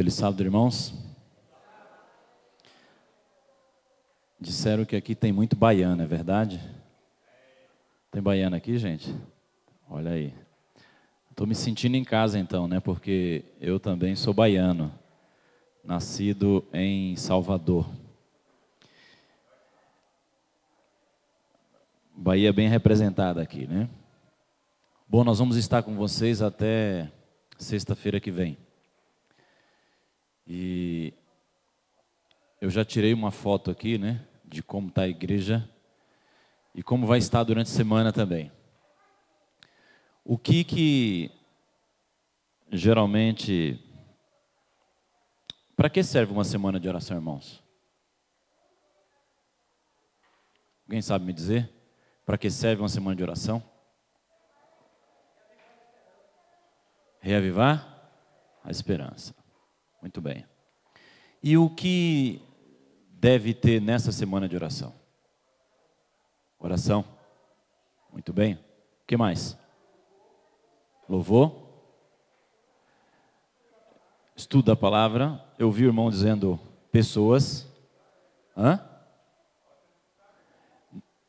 Feliz sábado, irmãos. Disseram que aqui tem muito baiano, é verdade? Tem baiano aqui, gente? Olha aí. Estou me sentindo em casa então, né? Porque eu também sou baiano, nascido em Salvador. Bahia bem representada aqui, né? Bom, nós vamos estar com vocês até sexta-feira que vem. E eu já tirei uma foto aqui, né, de como está a igreja e como vai estar durante a semana também. O que que geralmente para que serve uma semana de oração, irmãos? Alguém sabe me dizer? Para que serve uma semana de oração? Reavivar a esperança. Muito bem. E o que deve ter nessa semana de oração? Oração. Muito bem. O que mais? Louvor. Estudo da palavra. Eu vi o irmão dizendo pessoas. Hã?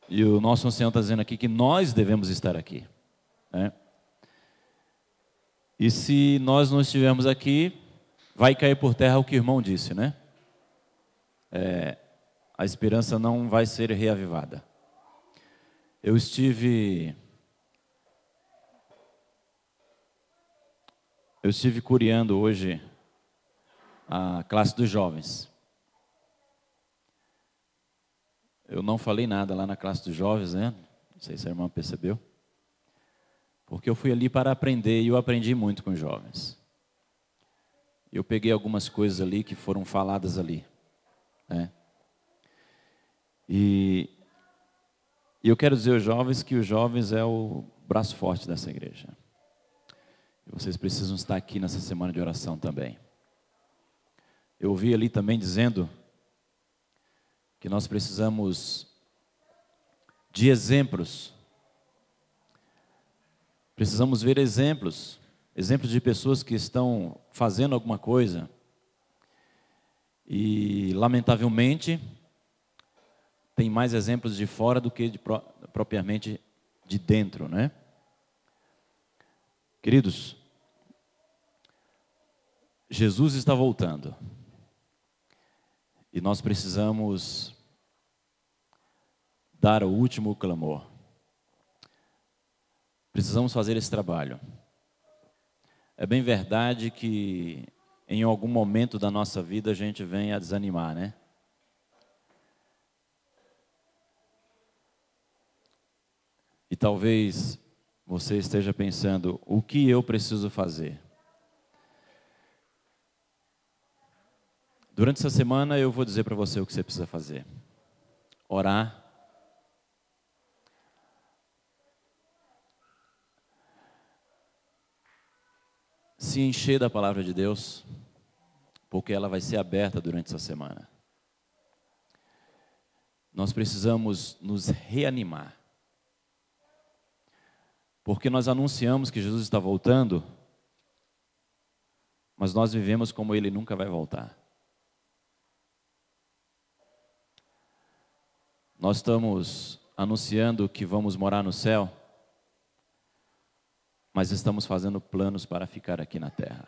E o nosso ancião está dizendo aqui que nós devemos estar aqui. Né? E se nós não estivermos aqui, vai cair por terra o que o irmão disse, né? É, a esperança não vai ser reavivada. Eu estive. Eu estive curiando hoje a classe dos jovens. Eu não falei nada lá na classe dos jovens, né? Não sei se a irmã percebeu. Porque eu fui ali para aprender e eu aprendi muito com os jovens. Eu peguei algumas coisas ali que foram faladas ali. Né? E, eu quero dizer aos jovens que os jovens é o braço forte dessa igreja. E vocês precisam estar aqui nessa semana de oração também. Eu ouvi ali também dizendo que nós precisamos de exemplos Precisamos ver exemplos, exemplos de pessoas que estão fazendo alguma coisa e, lamentavelmente, tem mais exemplos de fora do que de, propriamente de dentro, né? Queridos, Jesus está voltando e nós precisamos dar o último clamor. Precisamos fazer esse trabalho. É bem verdade que em algum momento da nossa vida a gente vem a desanimar, né? E talvez você esteja pensando: o que eu preciso fazer? Durante essa semana eu vou dizer para você o que você precisa fazer: orar se encher da palavra de Deus, porque ela vai ser aberta durante essa semana. Nós precisamos nos reanimar. Porque nós anunciamos que Jesus está voltando, mas nós vivemos como ele nunca vai voltar. Nós estamos anunciando que vamos morar no céu, mas estamos fazendo planos para ficar aqui na terra.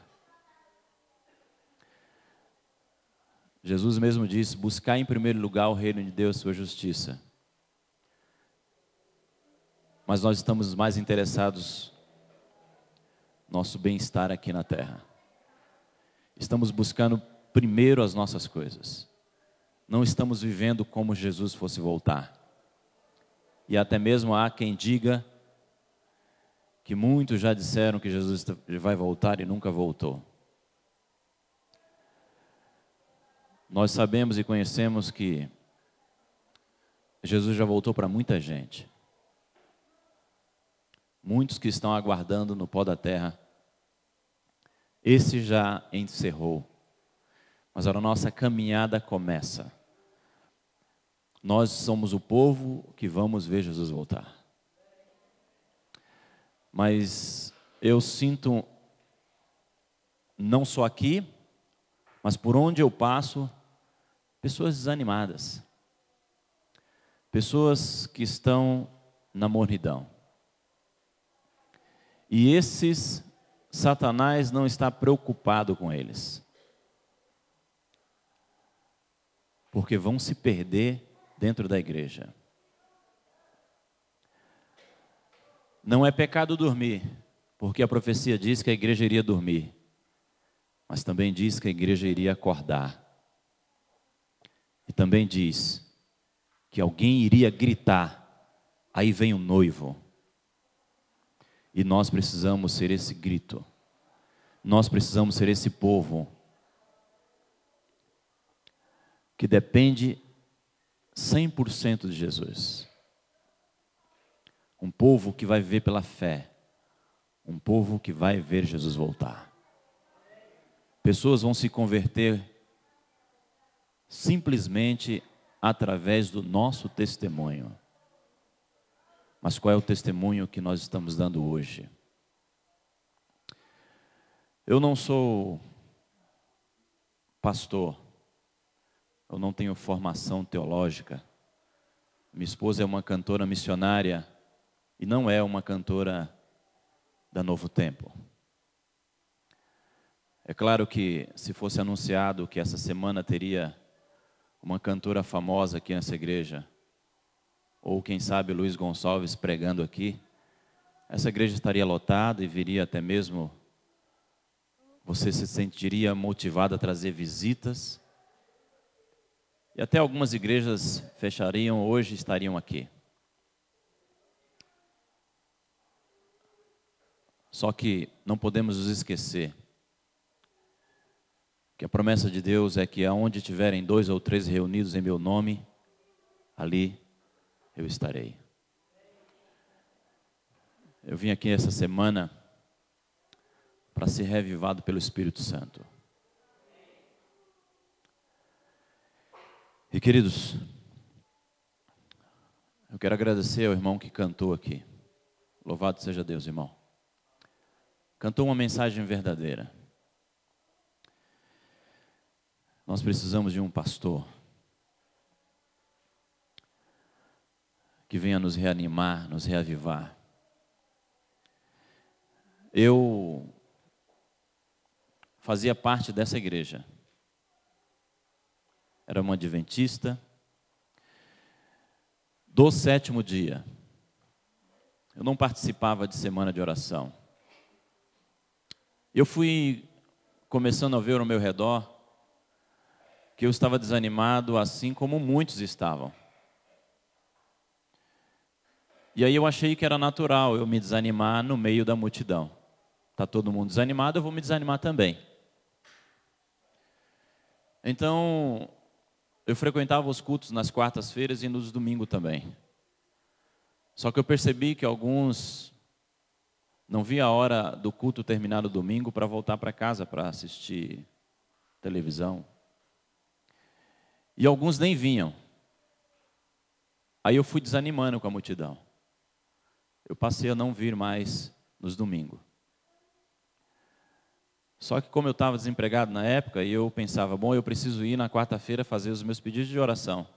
Jesus mesmo disse: buscar em primeiro lugar o reino de Deus, sua justiça. Mas nós estamos mais interessados no nosso bem-estar aqui na terra. Estamos buscando primeiro as nossas coisas. Não estamos vivendo como Jesus fosse voltar. E até mesmo há quem diga que muitos já disseram que Jesus vai voltar e nunca voltou. Nós sabemos e conhecemos que Jesus já voltou para muita gente. Muitos que estão aguardando no pó da terra. Esse já encerrou. Mas a nossa caminhada começa. Nós somos o povo que vamos ver Jesus voltar mas eu sinto, não só aqui, Mas por onde eu passo, pessoas desanimadas. Pessoas que estão na mornidão. E esses Satanás não está preocupado com eles. Porque vão se perder dentro da igreja. Não é pecado dormir, porque a profecia diz que a igreja iria dormir, mas também diz que a igreja iria acordar. E também diz que alguém iria gritar: aí vem o noivo. E nós precisamos ser esse grito. Nós precisamos ser esse povo que depende 100% de Jesus. Um povo que vai ver pela fé. Um povo que vai ver Jesus voltar. Pessoas vão se converter simplesmente através do nosso testemunho. Mas qual é o testemunho que nós estamos dando hoje? Eu não sou pastor, eu não tenho formação teológica. Minha esposa é uma cantora missionária e não é uma cantora da Novo Tempo. É claro que se fosse anunciado que essa semana teria uma cantora famosa aqui nessa igreja, ou quem sabe Luiz Gonçalves pregando aqui, essa igreja estaria lotada e viria até mesmo, você se sentiria motivado a trazer visitas, e até algumas igrejas fechariam hoje estariam aqui. Só que não podemos nos esquecer que a promessa de Deus é que aonde tiverem dois ou três reunidos em meu nome, ali eu estarei. Eu vim aqui essa semana para ser revivado pelo Espírito Santo. E queridos, eu quero agradecer ao irmão que cantou aqui. Louvado seja Deus, irmão. Cantou uma mensagem verdadeira. Nós precisamos de um pastor que venha nos reanimar, nos reavivar. Eu fazia parte dessa igreja. Era uma adventista. Do sétimo dia, eu não participava de semana de oração. Eu fui começando a ver ao meu redor que eu estava desanimado, assim como muitos estavam. E aí eu achei que era natural eu me desanimar no meio da multidão. Está todo mundo desanimado, eu vou me desanimar também. Então, eu frequentava os cultos nas quartas-feiras e nos domingos também. Só que eu percebi que alguns não via a hora do culto terminar no domingo para voltar para casa para assistir televisão. E alguns nem vinham. Aí eu fui desanimando com a multidão. Eu passei a não vir mais nos domingos. Só que como eu estava desempregado na época, e eu pensava, bom, eu preciso ir na quarta-feira fazer os meus pedidos de oração.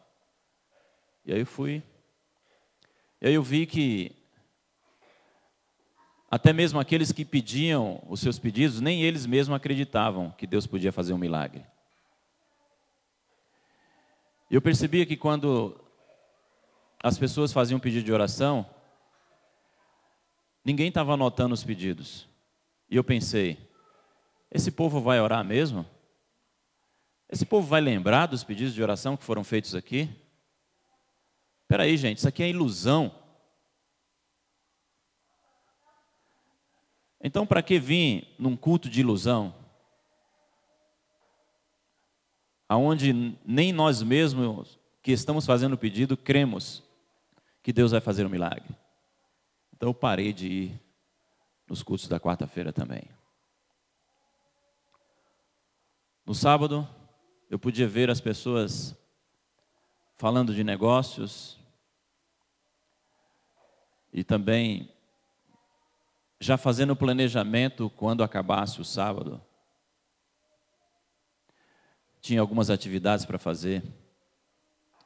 E aí eu fui. E aí eu vi que até mesmo aqueles que pediam os seus pedidos, nem eles mesmos acreditavam que Deus podia fazer um milagre. Eu percebia que quando as pessoas faziam um pedido de oração, ninguém estava anotando os pedidos. E eu pensei, esse povo vai orar mesmo? Esse povo vai lembrar dos pedidos de oração que foram feitos aqui? Espera aí, gente, isso aqui é ilusão. Então, para que vir num culto de ilusão? aonde nem nós mesmos que estamos fazendo o pedido cremos que Deus vai fazer um milagre. Então eu parei de ir nos cultos da quarta-feira também. No sábado, eu podia ver as pessoas falando de negócios e também já fazendo o planejamento quando acabasse o sábado. tinha algumas atividades para fazer.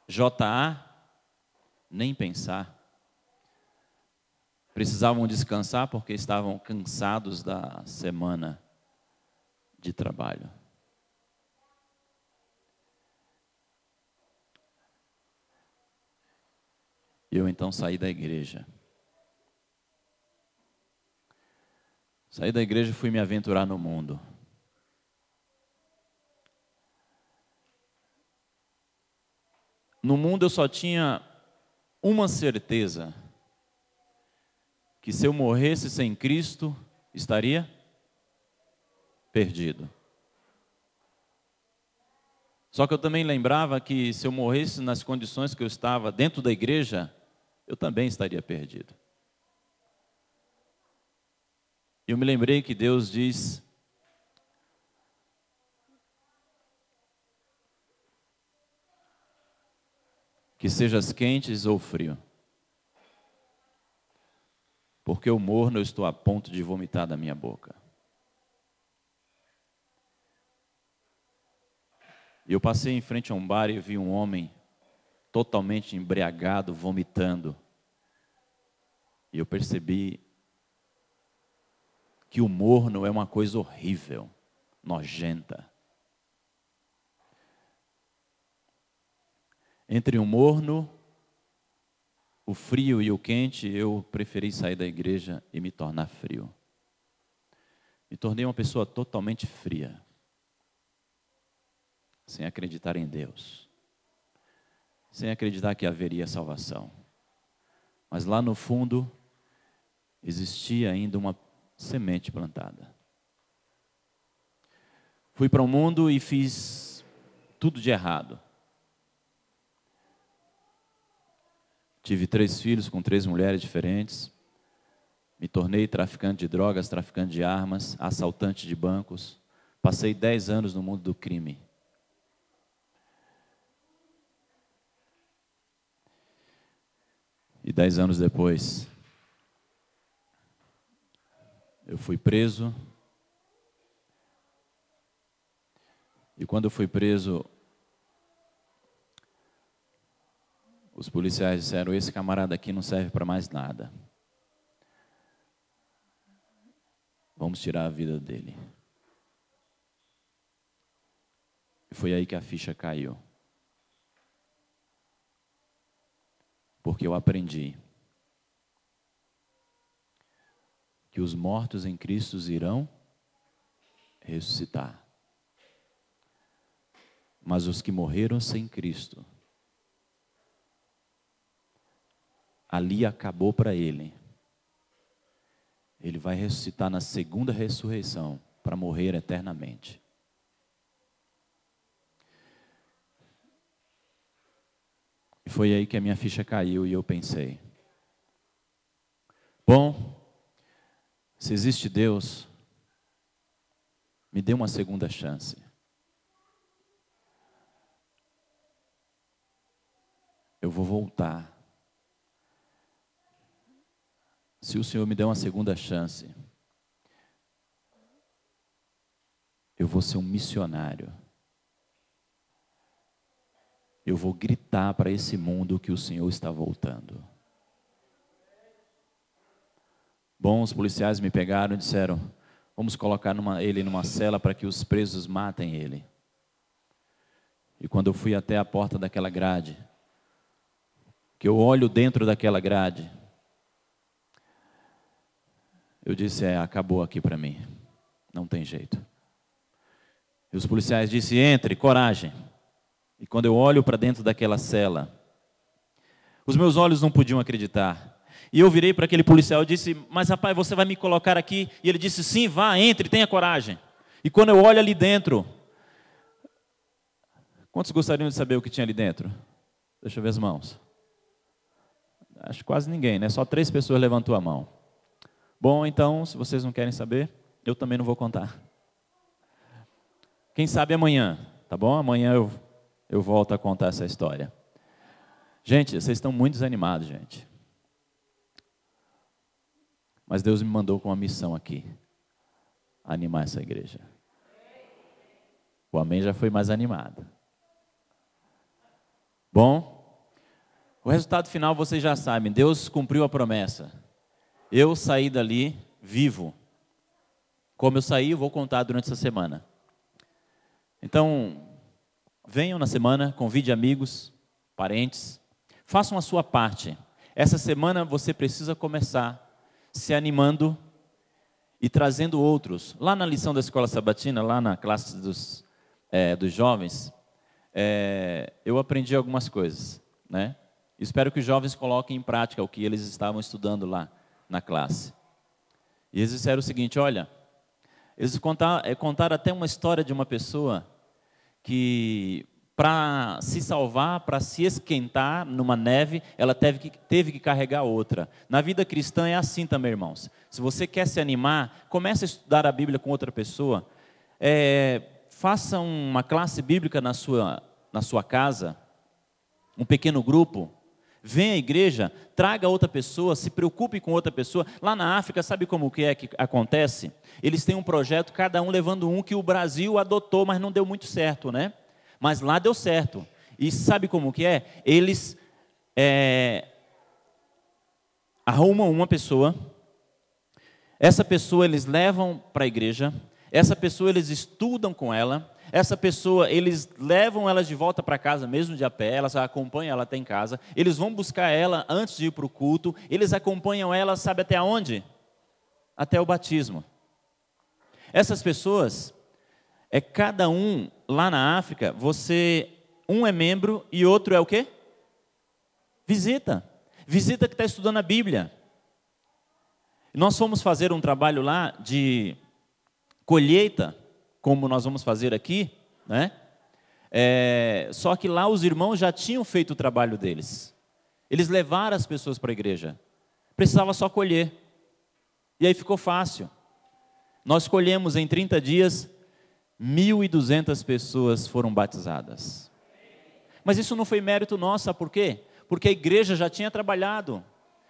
JA, nem pensar. Precisavam descansar porque estavam cansados da semana de trabalho. Eu então saí da igreja. Saí da igreja e fui me aventurar no mundo. No mundo eu só tinha uma certeza: que se eu morresse sem Cristo, estaria perdido. Só que eu também lembrava que se eu morresse nas condições que eu estava dentro da igreja, eu também estaria perdido. Eu me lembrei que Deus diz que sejas quentes ou frio. Porque o morno eu estou a ponto de vomitar da minha boca. E eu passei em frente a um bar e vi um homem totalmente embriagado, vomitando. E eu percebi que o morno é uma coisa horrível, nojenta. Entre o morno, o frio e o quente, eu preferi sair da igreja e me tornar frio. Me tornei uma pessoa totalmente fria, sem acreditar em Deus, sem acreditar que haveria salvação. Mas lá no fundo, existia ainda uma semente plantada. Fui para o mundo e fiz tudo de errado. Tive três filhos com três mulheres diferentes. Me tornei traficante de drogas, traficante de armas, assaltante de bancos. Passei dez anos no mundo do crime. E dez anos depois, eu fui preso. E quando eu fui preso, Os policiais disseram: esse camarada aqui não serve para mais nada. Vamos tirar a vida dele. E foi aí que a ficha caiu. Porque eu aprendi que os mortos em Cristo irão ressuscitar. Mas os que morreram sem Cristo ali acabou para ele. Ele vai ressuscitar na segunda ressurreição para morrer eternamente. E foi aí que a minha ficha caiu e eu pensei: bom, se existe Deus, me dê uma segunda chance. Eu vou voltar se o Senhor me der uma segunda chance, eu vou ser um missionário. Eu vou gritar para esse mundo que o Senhor está voltando. Bom, os policiais me pegaram e disseram: vamos colocar numa, ele numa cela para que os presos matem ele. E quando eu fui até a porta daquela grade, que eu olho dentro daquela grade, eu disse: É, acabou aqui para mim. Não tem jeito. E os policiais disseram: Entre, coragem. E quando eu olho para dentro daquela cela, os meus olhos não podiam acreditar. E eu virei para aquele policial e disse: Mas rapaz, você vai me colocar aqui? E ele disse: Sim, vá, entre, tenha coragem. E quando eu olho ali dentro, quantos gostariam de saber o que tinha ali dentro? Deixa eu ver as mãos. Acho quase ninguém, né? Só três pessoas levantou a mão. Bom, então, se vocês não querem saber, eu também não vou contar. Quem sabe amanhã, tá bom? Amanhã eu, eu volto a contar essa história. Gente, vocês estão muito desanimados, gente. Mas Deus me mandou com uma missão aqui: animar essa igreja. O amém já foi mais animado. Bom, o resultado final vocês já sabem. Deus cumpriu a promessa. Eu saí dali vivo. Como eu saí, eu vou contar durante essa semana. Então, venham na semana, convide amigos, parentes, façam a sua parte. Essa semana você precisa começar se animando e trazendo outros. Lá na lição da escola sabatina, lá na classe dos, é, dos jovens, é, eu aprendi algumas coisas. Né? Espero que os jovens coloquem em prática o que eles estavam estudando lá na classe. E eles disseram o seguinte: olha, eles contaram, é, contaram até uma história de uma pessoa que para se salvar, para se esquentar numa neve, ela teve que, teve que carregar outra. Na vida cristã é assim também, irmãos. Se você quer se animar, comece a estudar a Bíblia com outra pessoa. É, faça uma classe bíblica na sua, na sua casa, um pequeno grupo. Venha à igreja, traga outra pessoa, se preocupe com outra pessoa. Lá na África, sabe como que é que acontece? Eles têm um projeto, cada um levando um que o Brasil adotou, mas não deu muito certo, né? Mas lá deu certo. E sabe como que é? Eles é, arrumam uma pessoa, essa pessoa eles levam para a igreja, essa pessoa eles estudam com ela, essa pessoa, eles levam ela de volta para casa, mesmo de a pé, elas acompanham ela até em casa, eles vão buscar ela antes de ir para o culto, eles acompanham ela, sabe até onde? Até o batismo. Essas pessoas, é cada um lá na África, você, um é membro e outro é o quê? Visita. Visita que está estudando a Bíblia. Nós fomos fazer um trabalho lá de colheita, como nós vamos fazer aqui, né? É, só que lá os irmãos já tinham feito o trabalho deles. Eles levaram as pessoas para a igreja. Precisava só colher. E aí ficou fácil. Nós colhemos em 30 dias 1.200 pessoas foram batizadas. Mas isso não foi mérito nosso, sabe por quê? Porque a igreja já tinha trabalhado.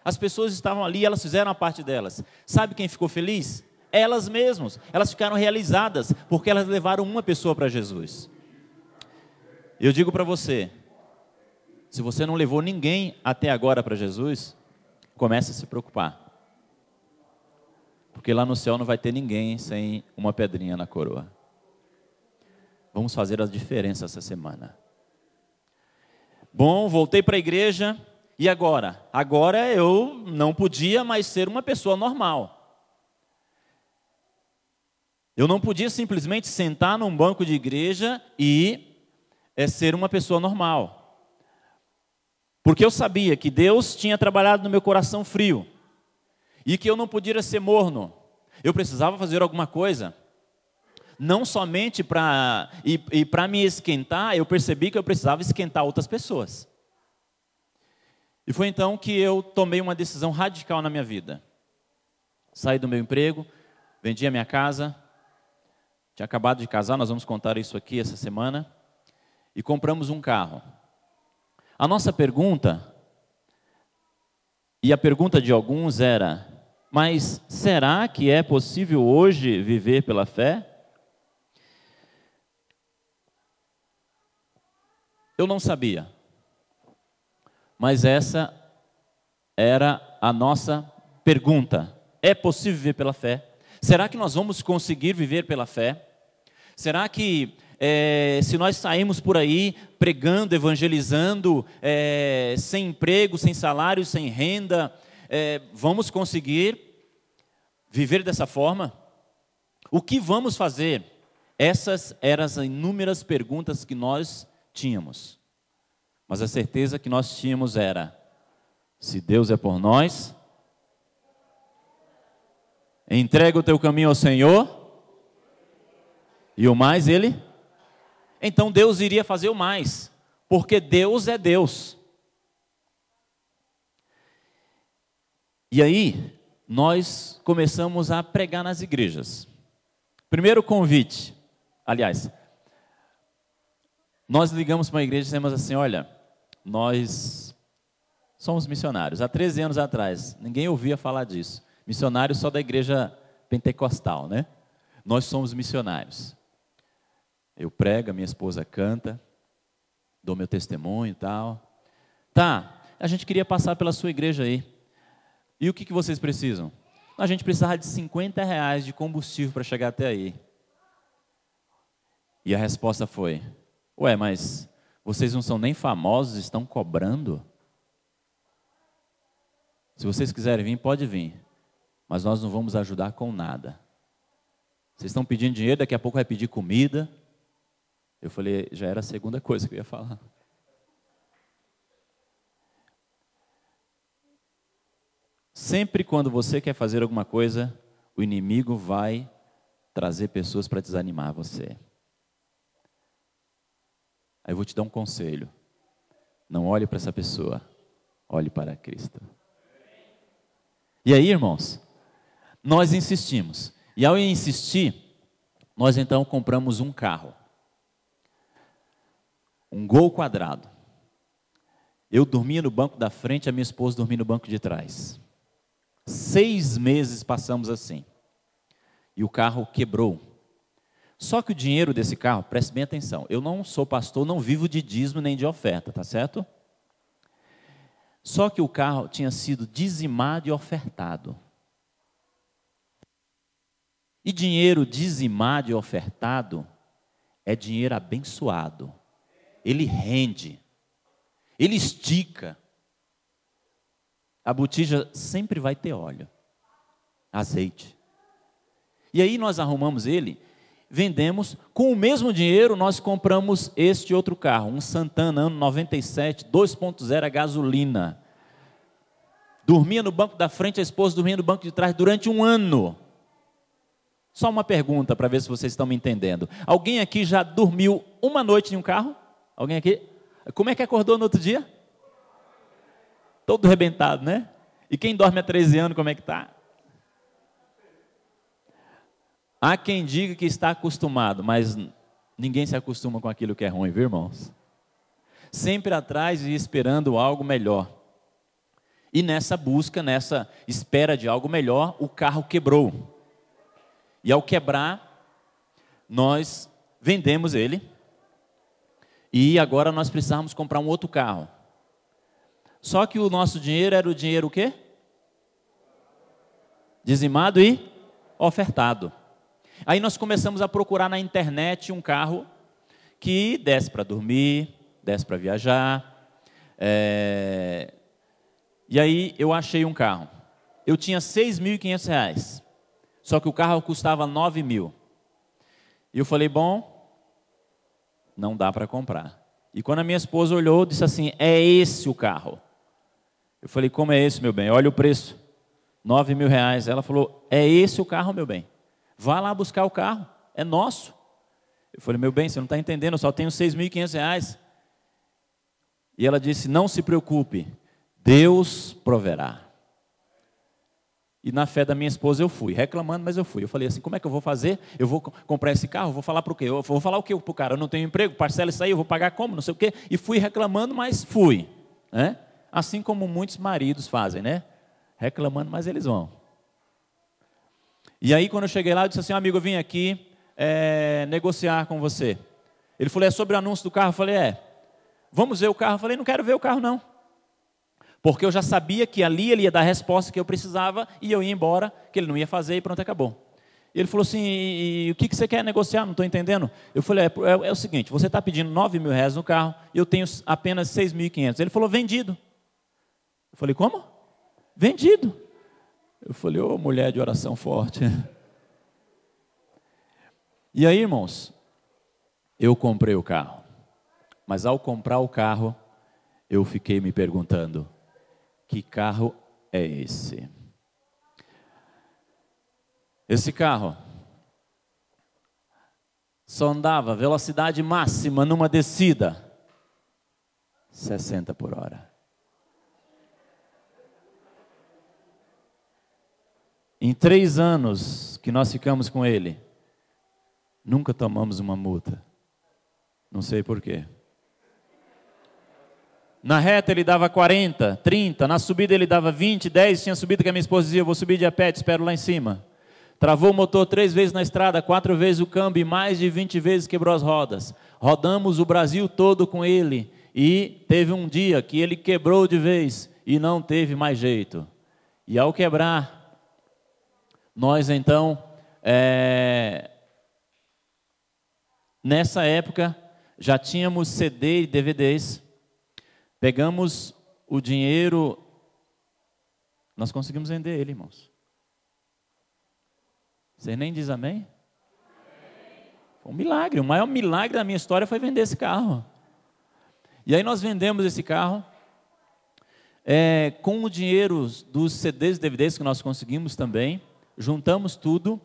As pessoas estavam ali, elas fizeram a parte delas. Sabe quem ficou feliz? Elas mesmas. Elas ficaram realizadas, porque elas levaram uma pessoa para Jesus. Eu digo para você: se você não levou ninguém até agora para Jesus, comece a se preocupar. Porque lá no céu não vai ter ninguém sem uma pedrinha na coroa. Vamos fazer a diferença essa semana. Bom, voltei para a igreja. E agora? Agora eu não podia mais ser uma pessoa normal. Eu não podia simplesmente sentar num banco de igreja e é, ser uma pessoa normal. Porque eu sabia que Deus tinha trabalhado no meu coração frio. E que eu não podia ser morno. Eu precisava fazer alguma coisa não somente para e, e para me esquentar, eu percebi que eu precisava esquentar outras pessoas. E foi então que eu tomei uma decisão radical na minha vida. Saí do meu emprego, vendi a minha casa, tinha acabado de casar, nós vamos contar isso aqui essa semana, e compramos um carro. A nossa pergunta, e a pergunta de alguns era: mas será que é possível hoje viver pela fé? Eu não sabia. Mas essa era a nossa pergunta. É possível viver pela fé? Será que nós vamos conseguir viver pela fé? Será que é, se nós saímos por aí pregando, evangelizando, é, sem emprego, sem salário, sem renda, é, vamos conseguir viver dessa forma? O que vamos fazer? Essas eram as inúmeras perguntas que nós tínhamos. Mas a certeza que nós tínhamos era: se Deus é por nós, entrega o teu caminho ao Senhor, e o mais Ele. Então Deus iria fazer o mais, porque Deus é Deus. E aí, nós começamos a pregar nas igrejas. Primeiro convite, aliás, nós ligamos para uma igreja e dissemos assim: olha, nós somos missionários. Há 13 anos atrás, ninguém ouvia falar disso. Missionários só da igreja pentecostal, né? Nós somos missionários. Eu prego, minha esposa canta, dou meu testemunho e tal. Tá, a gente queria passar pela sua igreja aí. E o que, que vocês precisam? A gente precisava de 50 reais de combustível para chegar até aí. E a resposta foi: Ué, mas vocês não são nem famosos, estão cobrando? Se vocês quiserem vir, pode vir. Mas nós não vamos ajudar com nada. Vocês estão pedindo dinheiro, daqui a pouco vai pedir comida. Eu falei, já era a segunda coisa que eu ia falar. Sempre quando você quer fazer alguma coisa, o inimigo vai trazer pessoas para desanimar você. Aí eu vou te dar um conselho. Não olhe para essa pessoa, olhe para Cristo. E aí, irmãos, nós insistimos. E ao insistir, nós então compramos um carro. Um gol quadrado. Eu dormia no banco da frente, a minha esposa dormia no banco de trás. Seis meses passamos assim. E o carro quebrou. Só que o dinheiro desse carro, preste bem atenção, eu não sou pastor, não vivo de dízimo nem de oferta, tá certo? Só que o carro tinha sido dizimado e ofertado. E dinheiro dizimado e ofertado é dinheiro abençoado. Ele rende, ele estica. A botija sempre vai ter óleo, azeite. E aí nós arrumamos ele vendemos, com o mesmo dinheiro nós compramos este outro carro, um Santana ano 97, 2.0 a gasolina. Dormia no banco da frente, a esposa dormia no banco de trás durante um ano. Só uma pergunta para ver se vocês estão me entendendo. Alguém aqui já dormiu uma noite em um carro? Alguém aqui? Como é que acordou no outro dia? Todo rebentado, né? E quem dorme há 13 anos, como é que está? Há quem diga que está acostumado, mas ninguém se acostuma com aquilo que é ruim, viu, irmãos? Sempre atrás e esperando algo melhor. E nessa busca, nessa espera de algo melhor, o carro quebrou. E ao quebrar, nós vendemos ele. E agora nós precisávamos comprar um outro carro. Só que o nosso dinheiro era o dinheiro o quê? Dizimado e ofertado. Aí nós começamos a procurar na internet um carro que desse para dormir, desse para viajar. É... E aí eu achei um carro. Eu tinha 6.500 reais. Só que o carro custava 9 mil. E eu falei, bom, não dá para comprar. E quando a minha esposa olhou, disse assim: é esse o carro. Eu falei, como é esse, meu bem? Olha o preço. 9 mil reais. Ela falou, é esse o carro, meu bem. Vá lá buscar o carro, é nosso. Eu falei, meu bem, você não está entendendo, eu só tenho 6.500 reais. E ela disse, não se preocupe, Deus proverá. E na fé da minha esposa eu fui, reclamando, mas eu fui. Eu falei assim: como é que eu vou fazer? Eu vou comprar esse carro, vou falar para o quê? Eu vou falar o quê para o cara? Eu não tenho emprego, parcela isso aí, eu vou pagar como? Não sei o quê. E fui reclamando, mas fui. Né? Assim como muitos maridos fazem, né? Reclamando, mas eles vão. E aí, quando eu cheguei lá, eu disse assim: amigo, eu vim aqui é, negociar com você. Ele falou: é sobre o anúncio do carro? Eu falei: é. Vamos ver o carro? Eu falei: não quero ver o carro, não. Porque eu já sabia que ali ele ia dar a resposta que eu precisava e eu ia embora, que ele não ia fazer e pronto, acabou. Ele falou assim: e, e, o que, que você quer negociar? Não estou entendendo. Eu falei: é, é, é o seguinte, você está pedindo 9 mil reais no carro e eu tenho apenas 6.500. Ele falou: vendido. Eu falei: como? Vendido. Eu falei, ô oh, mulher de oração forte. E aí, irmãos, eu comprei o carro. Mas ao comprar o carro, eu fiquei me perguntando: que carro é esse? Esse carro só andava velocidade máxima numa descida 60 por hora. Em três anos que nós ficamos com ele, nunca tomamos uma multa. Não sei porquê. Na reta ele dava 40, 30, na subida ele dava 20, 10. Tinha subida que a minha esposa dizia: Eu vou subir de a pé, te espero lá em cima. Travou o motor três vezes na estrada, quatro vezes o câmbio e mais de 20 vezes quebrou as rodas. Rodamos o Brasil todo com ele e teve um dia que ele quebrou de vez e não teve mais jeito. E ao quebrar, nós então, é... nessa época, já tínhamos CD e DVDs, pegamos o dinheiro, nós conseguimos vender ele, irmãos. Você nem diz amém? Foi um milagre. O maior milagre da minha história foi vender esse carro. E aí nós vendemos esse carro. É, com o dinheiro dos CDs e DVDs que nós conseguimos também, juntamos tudo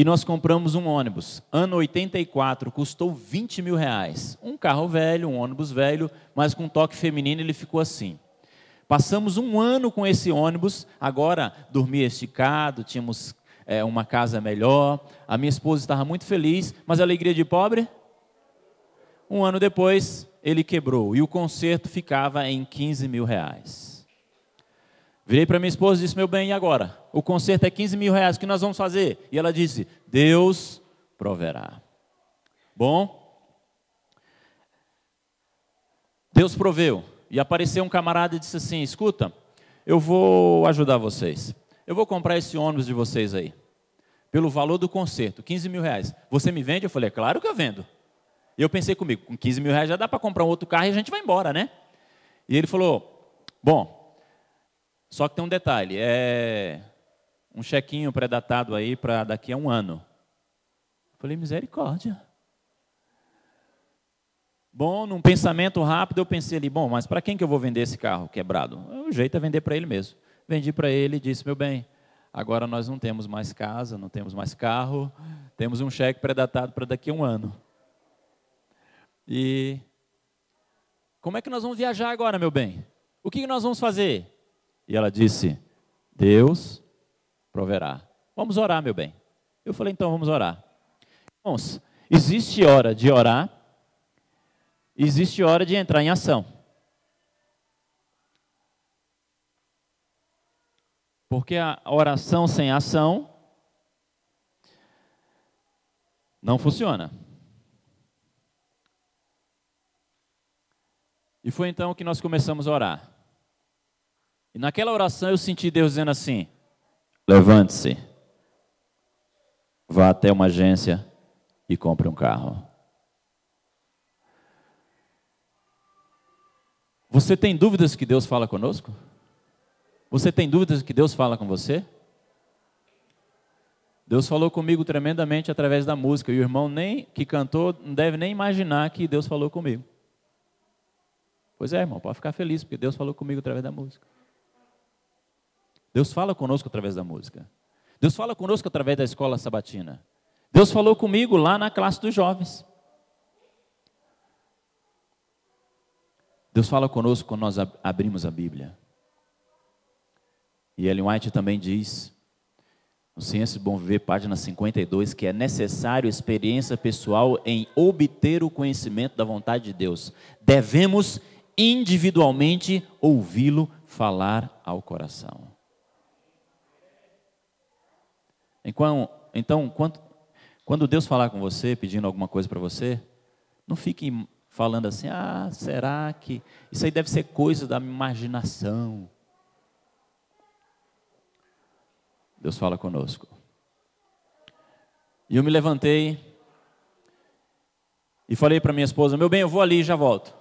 e nós compramos um ônibus. Ano 84, custou 20 mil reais. Um carro velho, um ônibus velho, mas com toque feminino ele ficou assim. Passamos um ano com esse ônibus, agora dormia esticado, tínhamos é, uma casa melhor, a minha esposa estava muito feliz, mas a alegria de pobre? Um ano depois, ele quebrou e o conserto ficava em 15 mil reais. Virei para minha esposa e disse: Meu bem, e agora? O conserto é 15 mil reais, o que nós vamos fazer? E ela disse: Deus proverá. Bom, Deus proveu. E apareceu um camarada e disse assim: Escuta, eu vou ajudar vocês. Eu vou comprar esse ônibus de vocês aí. Pelo valor do conserto, 15 mil reais. Você me vende? Eu falei: é Claro que eu vendo. E eu pensei comigo: com 15 mil reais já dá para comprar um outro carro e a gente vai embora, né? E ele falou: Bom, só que tem um detalhe: é um chequinho pré-datado aí para daqui a um ano. Falei: Misericórdia. Bom, num pensamento rápido, eu pensei ali, bom, mas para quem que eu vou vender esse carro quebrado? O jeito é vender para ele mesmo. Vendi para ele e disse, meu bem, agora nós não temos mais casa, não temos mais carro, temos um cheque predatado para daqui a um ano. E como é que nós vamos viajar agora, meu bem? O que nós vamos fazer? E ela disse, Deus proverá. Vamos orar, meu bem. Eu falei, então vamos orar. Irmãos, existe hora de orar existe hora de entrar em ação. Porque a oração sem ação não funciona. E foi então que nós começamos a orar. E naquela oração eu senti Deus dizendo assim: levante-se, vá até uma agência e compre um carro. Você tem dúvidas que Deus fala conosco? Você tem dúvidas que Deus fala com você? Deus falou comigo tremendamente através da música. E o irmão nem que cantou não deve nem imaginar que Deus falou comigo. Pois é, irmão, pode ficar feliz, porque Deus falou comigo através da música. Deus fala conosco através da música. Deus fala conosco através da escola sabatina. Deus falou comigo lá na classe dos jovens. Deus fala conosco quando nós abrimos a Bíblia. E Ellen White também diz, no Ciência Bom Viver, página 52, que é necessário experiência pessoal em obter o conhecimento da vontade de Deus. Devemos individualmente ouvi-lo falar ao coração. Então, quando Deus falar com você, pedindo alguma coisa para você, não fique falando assim: ah, será que isso aí deve ser coisa da imaginação? Deus fala conosco. E eu me levantei e falei para minha esposa: meu bem, eu vou ali e já volto.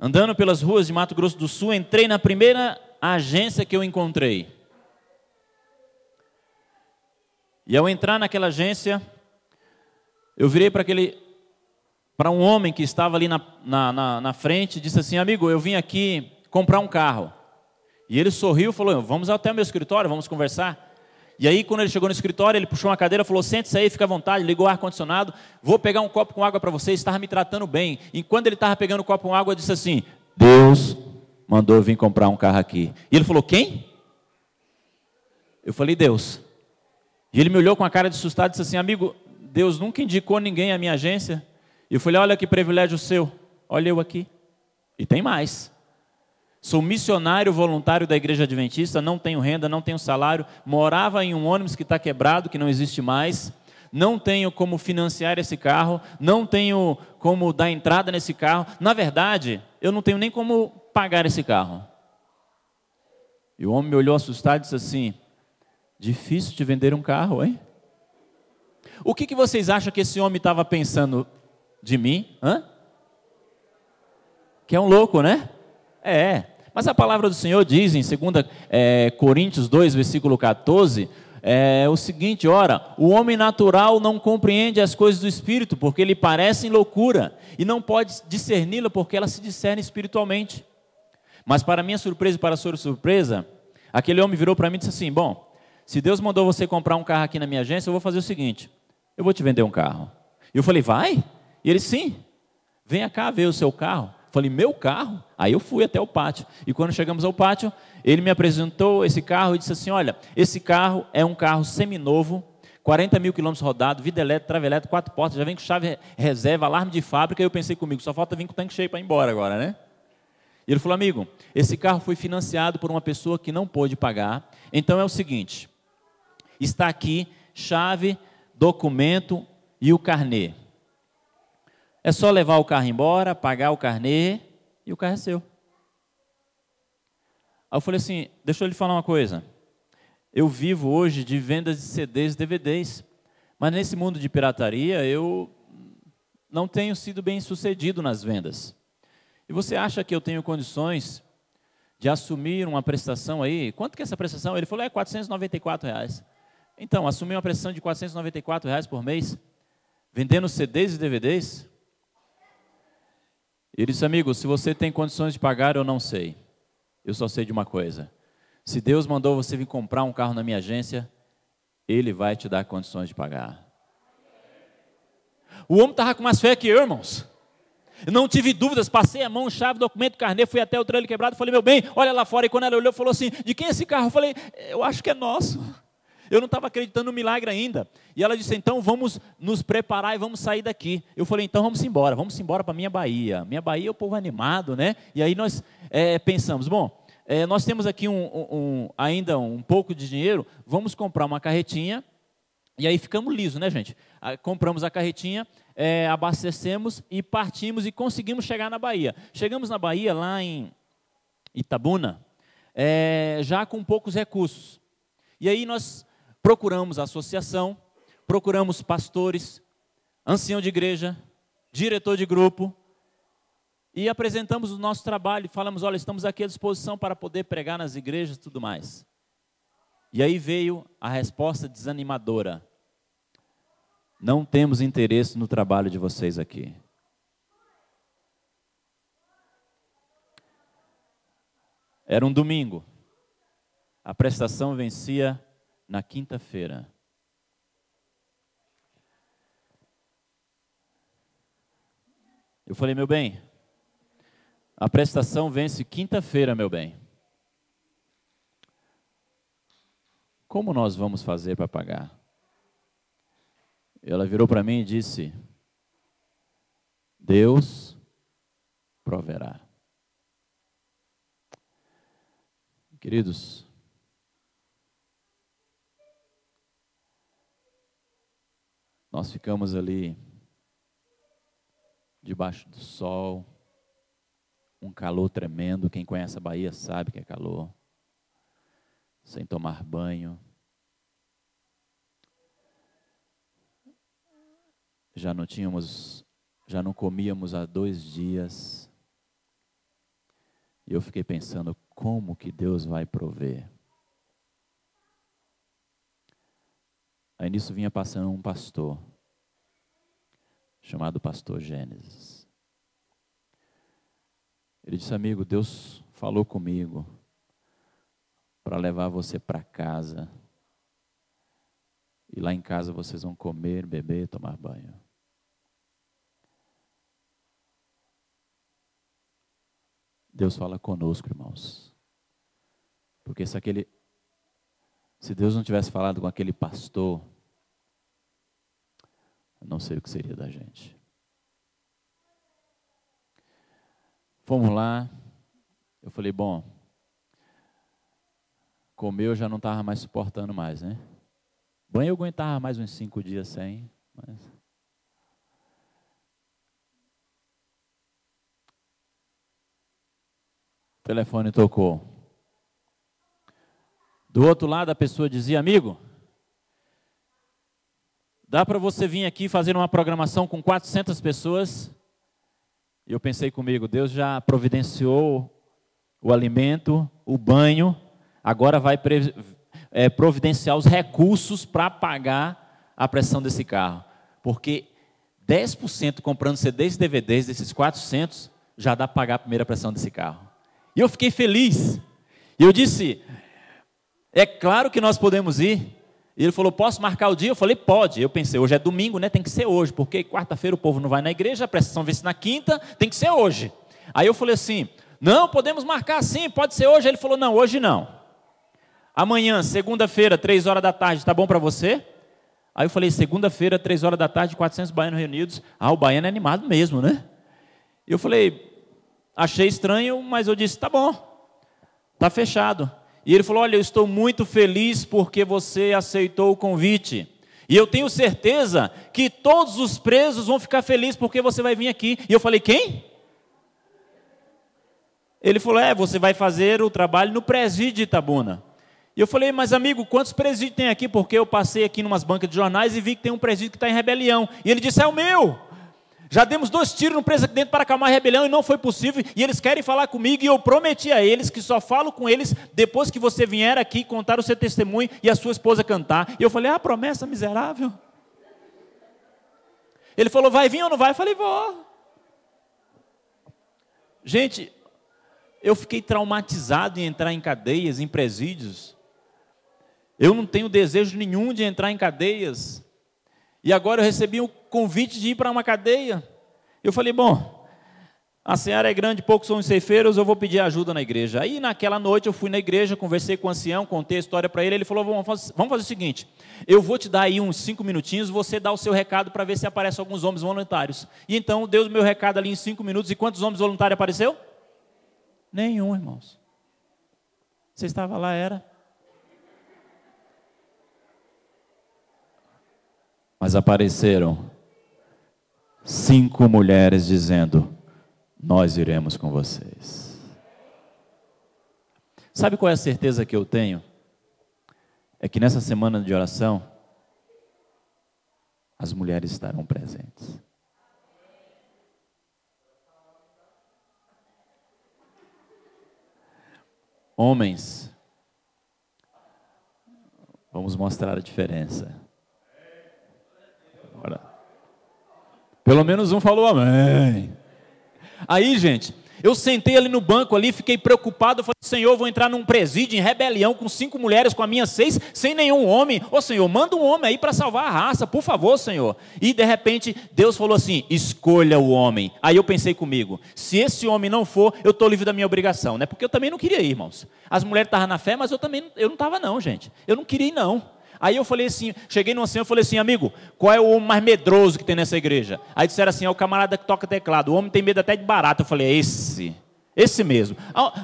Andando pelas ruas de Mato Grosso do Sul, entrei na primeira agência que eu encontrei. E ao entrar naquela agência, eu virei para aquele para um homem que estava ali na, na, na, na frente e disse assim: Amigo, eu vim aqui comprar um carro. E ele sorriu e falou: Vamos até o meu escritório, vamos conversar. E aí, quando ele chegou no escritório, ele puxou uma cadeira, falou: Sente-se aí, fica à vontade, ligou o ar-condicionado, vou pegar um copo com água para você. Estava me tratando bem. E quando ele estava pegando o copo com água, disse assim: Deus mandou eu vir comprar um carro aqui. E ele falou: Quem? Eu falei: Deus. E ele me olhou com a cara de assustado e disse assim: Amigo, Deus nunca indicou ninguém à minha agência. E eu falei: olha que privilégio seu, olha eu aqui. E tem mais. Sou missionário voluntário da igreja adventista, não tenho renda, não tenho salário, morava em um ônibus que está quebrado, que não existe mais, não tenho como financiar esse carro, não tenho como dar entrada nesse carro. Na verdade, eu não tenho nem como pagar esse carro. E o homem me olhou assustado e disse assim: Difícil de vender um carro, hein? O que, que vocês acham que esse homem estava pensando de mim? Hã? Que é um louco, né? É. Mas a palavra do Senhor diz em 2 é, Coríntios 2, versículo 14, é o seguinte: ora, o homem natural não compreende as coisas do espírito, porque lhe parecem loucura, e não pode discerni-la, porque ela se discerne espiritualmente. Mas, para minha surpresa e para a sua surpresa, aquele homem virou para mim e disse assim: Bom, se Deus mandou você comprar um carro aqui na minha agência, eu vou fazer o seguinte: eu vou te vender um carro. E eu falei: Vai? E ele: Sim, venha cá ver o seu carro. Falei, meu carro? Aí eu fui até o pátio. E quando chegamos ao pátio, ele me apresentou esse carro e disse assim: Olha, esse carro é um carro seminovo, 40 mil quilômetros rodado, vida elétrica, trava elétrica, quatro portas, já vem com chave reserva, alarme de fábrica. E eu pensei comigo, só falta vir com o tanque cheio para ir embora agora, né? E ele falou, amigo, esse carro foi financiado por uma pessoa que não pôde pagar. Então é o seguinte: está aqui chave, documento e o carnê. É só levar o carro embora, pagar o carnê e o carro é seu. Aí eu falei assim: deixa eu lhe falar uma coisa. Eu vivo hoje de vendas de CDs e DVDs, mas nesse mundo de pirataria eu não tenho sido bem sucedido nas vendas. E você acha que eu tenho condições de assumir uma prestação aí? Quanto que é essa prestação? Ele falou: é 494 reais. Então, assumir uma prestação de 494 reais por mês, vendendo CDs e DVDs, ele disse, amigo, se você tem condições de pagar, eu não sei. Eu só sei de uma coisa. Se Deus mandou você vir comprar um carro na minha agência, Ele vai te dar condições de pagar. O homem estava com mais fé que eu, irmãos. Eu não tive dúvidas, passei a mão, chave, documento, carnê, fui até o trailer quebrado, falei, meu bem, olha lá fora. E quando ela olhou, falou assim: de quem é esse carro? Eu falei, eu acho que é nosso. Eu não estava acreditando no milagre ainda. E ela disse: então vamos nos preparar e vamos sair daqui. Eu falei: então vamos embora, vamos embora para minha Bahia. Minha Bahia é o povo animado, né? E aí nós é, pensamos: bom, é, nós temos aqui um, um, ainda um pouco de dinheiro, vamos comprar uma carretinha. E aí ficamos lisos, né, gente? Compramos a carretinha, é, abastecemos e partimos e conseguimos chegar na Bahia. Chegamos na Bahia, lá em Itabuna, é, já com poucos recursos. E aí nós procuramos a associação, procuramos pastores, ancião de igreja, diretor de grupo, e apresentamos o nosso trabalho e falamos: olha, estamos aqui à disposição para poder pregar nas igrejas e tudo mais. E aí veio a resposta desanimadora: não temos interesse no trabalho de vocês aqui. Era um domingo. A prestação vencia na quinta-feira. Eu falei, meu bem, a prestação vence quinta-feira, meu bem. Como nós vamos fazer para pagar? Ela virou para mim e disse: Deus proverá. Queridos, Nós ficamos ali debaixo do sol, um calor tremendo. Quem conhece a Bahia sabe que é calor. Sem tomar banho. Já não tínhamos, já não comíamos há dois dias. E eu fiquei pensando como que Deus vai prover. Aí nisso vinha passando um pastor, chamado Pastor Gênesis. Ele disse, amigo, Deus falou comigo para levar você para casa. E lá em casa vocês vão comer, beber, tomar banho. Deus fala conosco, irmãos. Porque se aquele se Deus não tivesse falado com aquele pastor, eu não sei o que seria da gente. Fomos lá, Eu falei, bom, comer eu já não estava mais suportando mais, né? Banho eu aguentava mais uns cinco dias sem, mas... telefone tocou. Do outro lado a pessoa dizia, amigo, dá para você vir aqui fazer uma programação com 400 pessoas? E eu pensei comigo, Deus já providenciou o alimento, o banho, agora vai é, providenciar os recursos para pagar a pressão desse carro. Porque 10% comprando CDs e DVDs desses 400 já dá para pagar a primeira pressão desse carro. E eu fiquei feliz. E eu disse: é claro que nós podemos ir. E ele falou: posso marcar o dia? Eu falei: pode. Eu pensei: hoje é domingo, né? Tem que ser hoje, porque quarta-feira o povo não vai na igreja, a pressão vem na quinta, tem que ser hoje. Aí eu falei assim: não, podemos marcar sim, pode ser hoje. Ele falou: não, hoje não. Amanhã, segunda-feira, três horas da tarde, tá bom para você? Aí eu falei: segunda-feira, três horas da tarde, 400 baianos reunidos. Ah, o baiano é animado mesmo, né? Eu falei: achei estranho, mas eu disse: tá bom, tá fechado. E ele falou: olha, eu estou muito feliz porque você aceitou o convite. E eu tenho certeza que todos os presos vão ficar felizes porque você vai vir aqui. E eu falei: quem? Ele falou: É, você vai fazer o trabalho no presídio de Itabuna. E eu falei: Mas amigo, quantos presídios tem aqui? Porque eu passei aqui em umas bancas de jornais e vi que tem um presídio que está em rebelião. E ele disse: É o meu. Já demos dois tiros no preso aqui dentro para acalmar a rebelião e não foi possível. E eles querem falar comigo e eu prometi a eles que só falo com eles depois que você vier aqui contar o seu testemunho e a sua esposa cantar. E eu falei: Ah, promessa miserável. Ele falou: Vai vir ou não vai? Eu falei: Vou. Gente, eu fiquei traumatizado em entrar em cadeias, em presídios. Eu não tenho desejo nenhum de entrar em cadeias. E agora eu recebi um convite de ir para uma cadeia. Eu falei, bom, a senhora é grande, poucos são os ceifeiros, eu vou pedir ajuda na igreja. Aí naquela noite eu fui na igreja, conversei com o ancião, contei a história para ele. Ele falou: vamos fazer, vamos fazer o seguinte: eu vou te dar aí uns cinco minutinhos, você dá o seu recado para ver se aparecem alguns homens voluntários. E então deu o meu recado ali em cinco minutos. E quantos homens voluntários apareceu? Nenhum, irmãos. Você estava lá, era? Mas apareceram cinco mulheres dizendo: Nós iremos com vocês. Sabe qual é a certeza que eu tenho? É que nessa semana de oração, as mulheres estarão presentes. Homens, vamos mostrar a diferença. Pelo menos um falou amém. Aí, gente, eu sentei ali no banco ali, fiquei preocupado, falei, Senhor, vou entrar num presídio em rebelião com cinco mulheres, com a minha seis, sem nenhum homem. Ô Senhor, manda um homem aí para salvar a raça, por favor, Senhor. E de repente, Deus falou assim: escolha o homem. Aí eu pensei comigo, se esse homem não for, eu estou livre da minha obrigação, né? Porque eu também não queria ir, irmãos. As mulheres estavam na fé, mas eu também eu não estava, não, gente. Eu não queria ir, não. Aí eu falei assim, cheguei no ancião e falei assim, amigo, qual é o homem mais medroso que tem nessa igreja? Aí disseram assim, é o camarada que toca teclado, o homem tem medo até de barata. Eu falei, é esse, esse mesmo.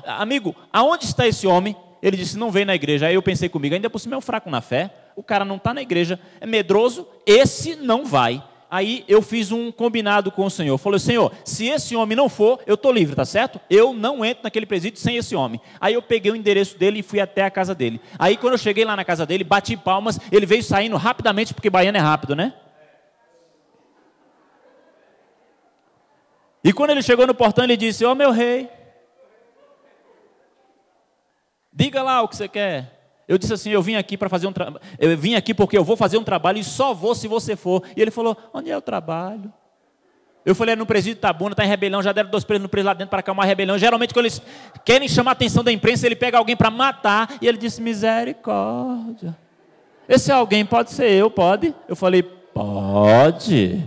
amigo, aonde está esse homem? Ele disse, não vem na igreja. Aí eu pensei comigo, ainda por cima é um fraco na fé, o cara não está na igreja, é medroso, esse não vai. Aí eu fiz um combinado com o Senhor. Falei, Senhor, se esse homem não for, eu estou livre, tá certo? Eu não entro naquele presídio sem esse homem. Aí eu peguei o endereço dele e fui até a casa dele. Aí quando eu cheguei lá na casa dele, bati palmas, ele veio saindo rapidamente, porque baiano é rápido, né? E quando ele chegou no portão, ele disse: Ó oh, meu rei, diga lá o que você quer. Eu disse assim: eu vim aqui para fazer um trabalho. Eu vim aqui porque eu vou fazer um trabalho e só vou se você for. E ele falou: onde é o trabalho? Eu falei: é no presídio Tabuna, está em rebelião, já deram dois presos no preso lá dentro para acalmar a rebelião. Geralmente, quando eles querem chamar a atenção da imprensa, ele pega alguém para matar. E ele disse: misericórdia. Esse alguém pode ser eu, pode? Eu falei: pode.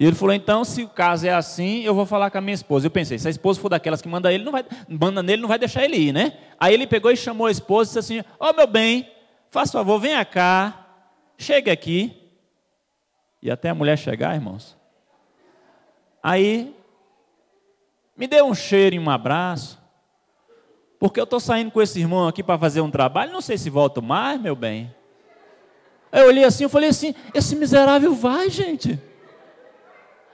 E ele falou: então, se o caso é assim, eu vou falar com a minha esposa. Eu pensei: se a esposa for daquelas que manda ele, não vai, manda nele, não vai deixar ele ir, né? Aí ele pegou e chamou a esposa e disse assim: Ó oh, meu bem, faz favor, venha cá, chega aqui. E até a mulher chegar, irmãos. Aí, me deu um cheiro e um abraço. porque eu estou saindo com esse irmão aqui para fazer um trabalho, não sei se volto mais, meu bem. Eu olhei assim, eu falei assim, esse miserável vai, gente.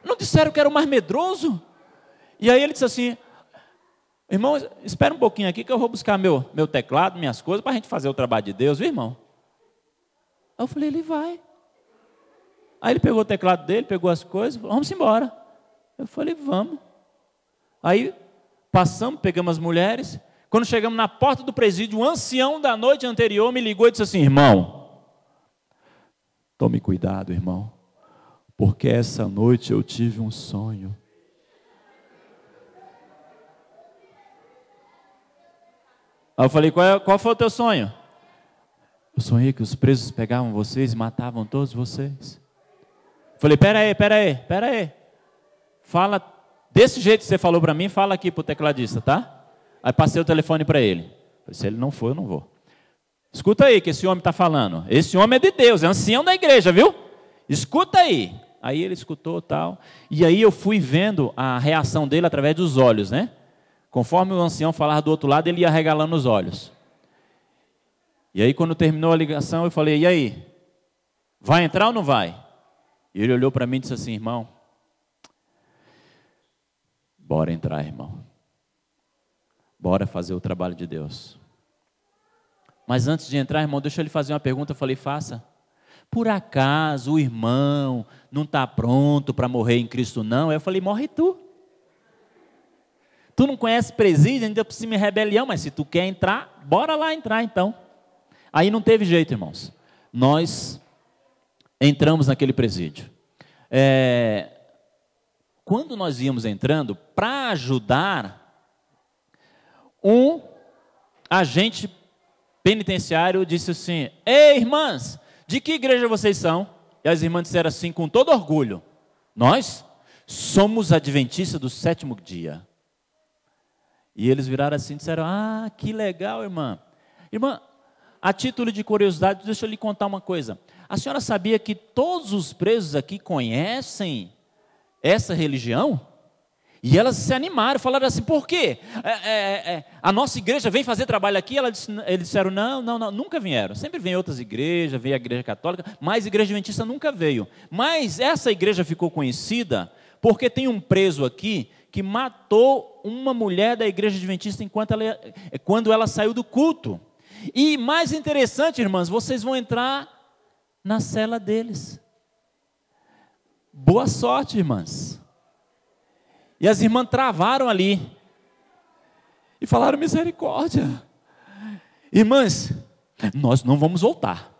Não disseram que era o mais medroso? E aí ele disse assim, irmão, espera um pouquinho aqui que eu vou buscar meu, meu teclado, minhas coisas, para a gente fazer o trabalho de Deus, viu, irmão? Aí eu falei, ele vai. Aí ele pegou o teclado dele, pegou as coisas, vamos embora. Eu falei, vamos. Aí passamos, pegamos as mulheres, quando chegamos na porta do presídio, o ancião da noite anterior me ligou e disse assim: Irmão, tome cuidado, irmão, porque essa noite eu tive um sonho. Aí eu falei: Qual, é, qual foi o teu sonho? Eu sonhei que os presos pegavam vocês e matavam todos vocês. Falei: Pera aí, pera aí, pera aí. Fala desse jeito que você falou para mim, fala aqui para o tecladista, tá? Aí passei o telefone para ele. Se ele não for, eu não vou. Escuta aí que esse homem está falando. Esse homem é de Deus, é ancião da igreja, viu? Escuta aí. Aí ele escutou tal. E aí eu fui vendo a reação dele através dos olhos, né? Conforme o ancião falava do outro lado, ele ia regalando os olhos. E aí, quando terminou a ligação, eu falei: E aí? Vai entrar ou não vai? E ele olhou para mim e disse assim: Irmão, bora entrar, irmão. Bora fazer o trabalho de Deus. Mas antes de entrar, irmão, deixa eu lhe fazer uma pergunta. Eu falei, faça. Por acaso o irmão não está pronto para morrer em Cristo, não? Eu falei, morre tu. Tu não conhece presídio, ainda por cima rebelião, mas se tu quer entrar, bora lá entrar então. Aí não teve jeito, irmãos. Nós entramos naquele presídio. É, quando nós íamos entrando, para ajudar um agente penitenciário disse assim: Ei, irmãs, de que igreja vocês são? E as irmãs disseram assim, com todo orgulho: Nós somos adventistas do sétimo dia. E eles viraram assim e disseram: Ah, que legal, irmã. Irmã, a título de curiosidade, deixa eu lhe contar uma coisa. A senhora sabia que todos os presos aqui conhecem essa religião? E elas se animaram, falaram assim: por quê? É, é, é, a nossa igreja vem fazer trabalho aqui? Disse, eles disseram: não, não, não, nunca vieram. Sempre vem outras igrejas, veio a igreja católica, mas a igreja adventista nunca veio. Mas essa igreja ficou conhecida porque tem um preso aqui que matou uma mulher da igreja adventista enquanto ela, quando ela saiu do culto. E mais interessante, irmãs, vocês vão entrar na cela deles. Boa sorte, irmãs. E as irmãs travaram ali. E falaram: misericórdia. Irmãs, nós não vamos voltar.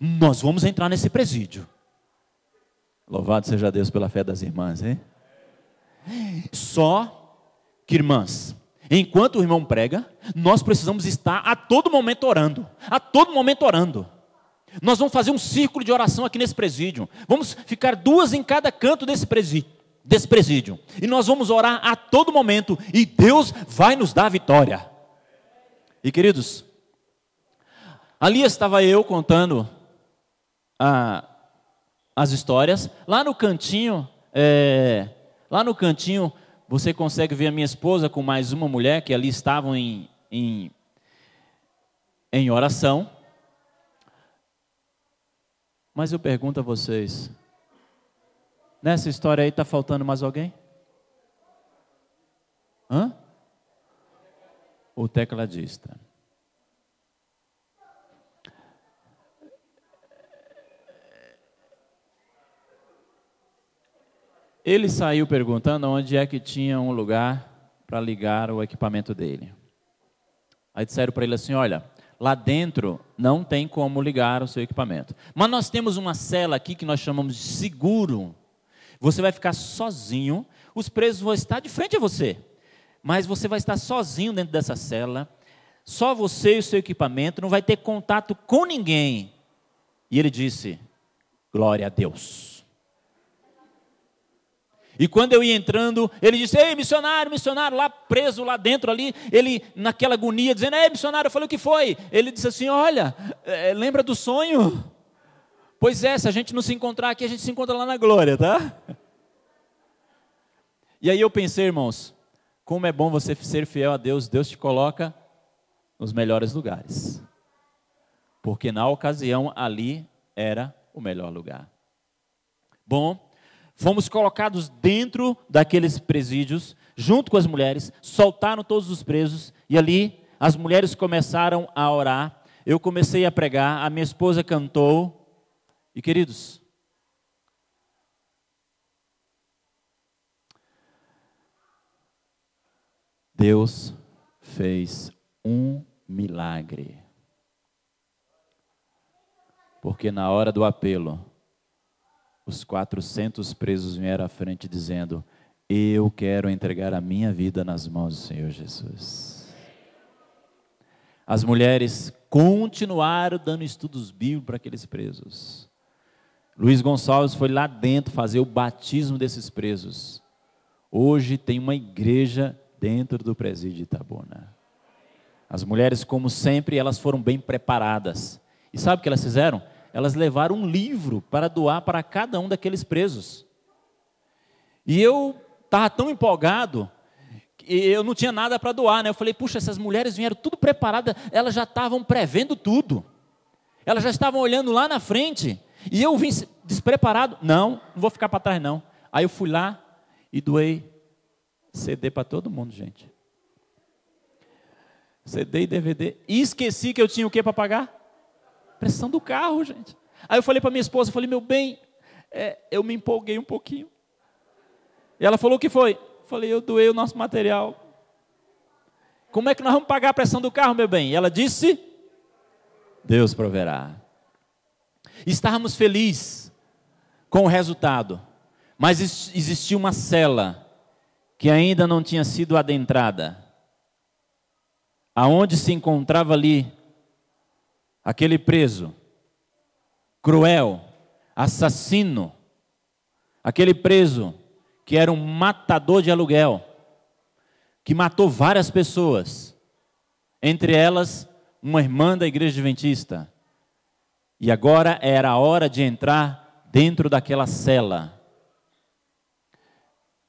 Nós vamos entrar nesse presídio. Louvado seja Deus pela fé das irmãs, hein? Só que, irmãs, enquanto o irmão prega, nós precisamos estar a todo momento orando. A todo momento orando. Nós vamos fazer um círculo de oração aqui nesse presídio. Vamos ficar duas em cada canto desse presídio desse presídio. E nós vamos orar a todo momento e Deus vai nos dar vitória. E queridos, ali estava eu contando a, as histórias. Lá no cantinho, é, lá no cantinho, você consegue ver a minha esposa com mais uma mulher que ali estavam em, em, em oração. Mas eu pergunto a vocês, Nessa história aí está faltando mais alguém? Hã? O tecladista. Ele saiu perguntando onde é que tinha um lugar para ligar o equipamento dele. Aí disseram para ele assim: olha, lá dentro não tem como ligar o seu equipamento. Mas nós temos uma cela aqui que nós chamamos de seguro você vai ficar sozinho, os presos vão estar de frente a você, mas você vai estar sozinho dentro dessa cela, só você e o seu equipamento, não vai ter contato com ninguém. E ele disse: Glória a Deus. E quando eu ia entrando, ele disse: Ei, missionário, missionário, lá preso, lá dentro, ali, ele naquela agonia, dizendo: Ei, missionário, eu falei: O que foi? Ele disse assim: Olha, é, lembra do sonho? Pois é, se a gente não se encontrar aqui, a gente se encontra lá na glória, tá? E aí eu pensei, irmãos, como é bom você ser fiel a Deus, Deus te coloca nos melhores lugares. Porque na ocasião ali era o melhor lugar. Bom, fomos colocados dentro daqueles presídios, junto com as mulheres, soltaram todos os presos e ali as mulheres começaram a orar. Eu comecei a pregar, a minha esposa cantou. E queridos, Deus fez um milagre. Porque na hora do apelo, os 400 presos vieram à frente dizendo: Eu quero entregar a minha vida nas mãos do Senhor Jesus. As mulheres continuaram dando estudos bíblicos para aqueles presos. Luiz Gonçalves foi lá dentro fazer o batismo desses presos. Hoje tem uma igreja dentro do presídio de Itabuna. As mulheres, como sempre, elas foram bem preparadas. E sabe o que elas fizeram? Elas levaram um livro para doar para cada um daqueles presos. E eu estava tão empolgado que eu não tinha nada para doar, né? Eu falei, puxa, essas mulheres vieram tudo preparadas, elas já estavam prevendo tudo. Elas já estavam olhando lá na frente. E eu vim despreparado. Não, não vou ficar para trás, não. Aí eu fui lá e doei CD para todo mundo, gente. CD e DVD. E esqueci que eu tinha o que para pagar? Pressão do carro, gente. Aí eu falei para minha esposa, falei, meu bem, é, eu me empolguei um pouquinho. E ela falou, o que foi? Eu falei, eu doei o nosso material. Como é que nós vamos pagar a pressão do carro, meu bem? E ela disse, Deus proverá. Estávamos felizes com o resultado, mas existia uma cela que ainda não tinha sido adentrada, aonde se encontrava ali aquele preso, cruel, assassino, aquele preso que era um matador de aluguel, que matou várias pessoas, entre elas uma irmã da igreja adventista. E agora era a hora de entrar dentro daquela cela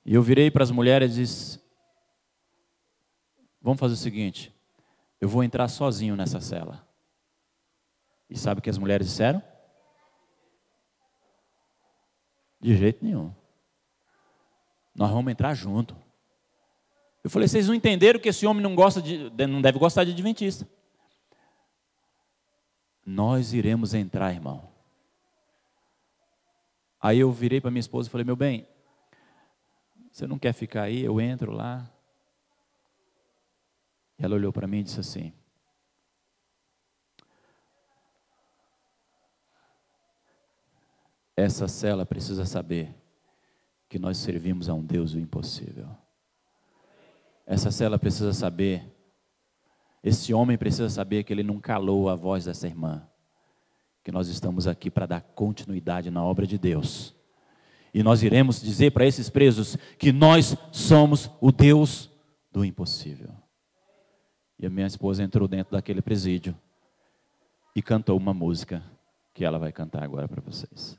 e eu virei para as mulheres e disse: Vamos fazer o seguinte, eu vou entrar sozinho nessa cela. E sabe o que as mulheres disseram? De jeito nenhum. Nós vamos entrar junto. Eu falei, vocês não entenderam que esse homem não gosta de, não deve gostar de adventista. Nós iremos entrar, irmão. Aí eu virei para minha esposa e falei, meu bem, você não quer ficar aí? Eu entro lá. E ela olhou para mim e disse assim: Essa cela precisa saber que nós servimos a um Deus do impossível. Essa cela precisa saber, esse homem precisa saber que ele não calou a voz dessa irmã, que nós estamos aqui para dar continuidade na obra de Deus e nós iremos dizer para esses presos que nós somos o Deus do impossível. E a minha esposa entrou dentro daquele presídio e cantou uma música que ela vai cantar agora para vocês.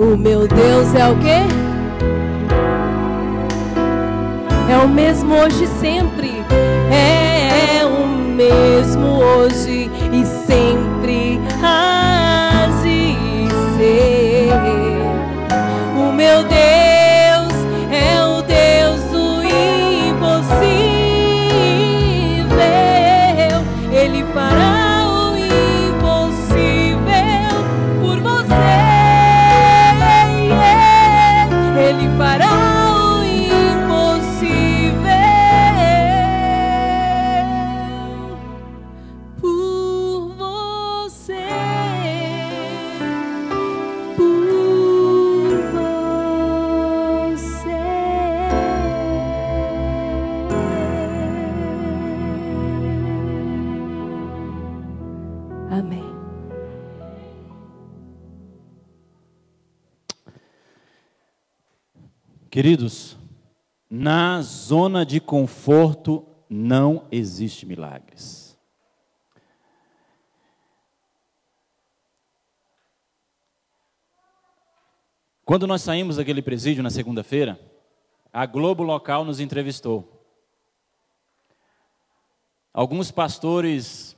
O meu Deus é o quê? É o mesmo hoje e sempre. É o mesmo hoje e sempre Queridos, na zona de conforto não existe milagres. Quando nós saímos daquele presídio na segunda-feira, a Globo local nos entrevistou. Alguns pastores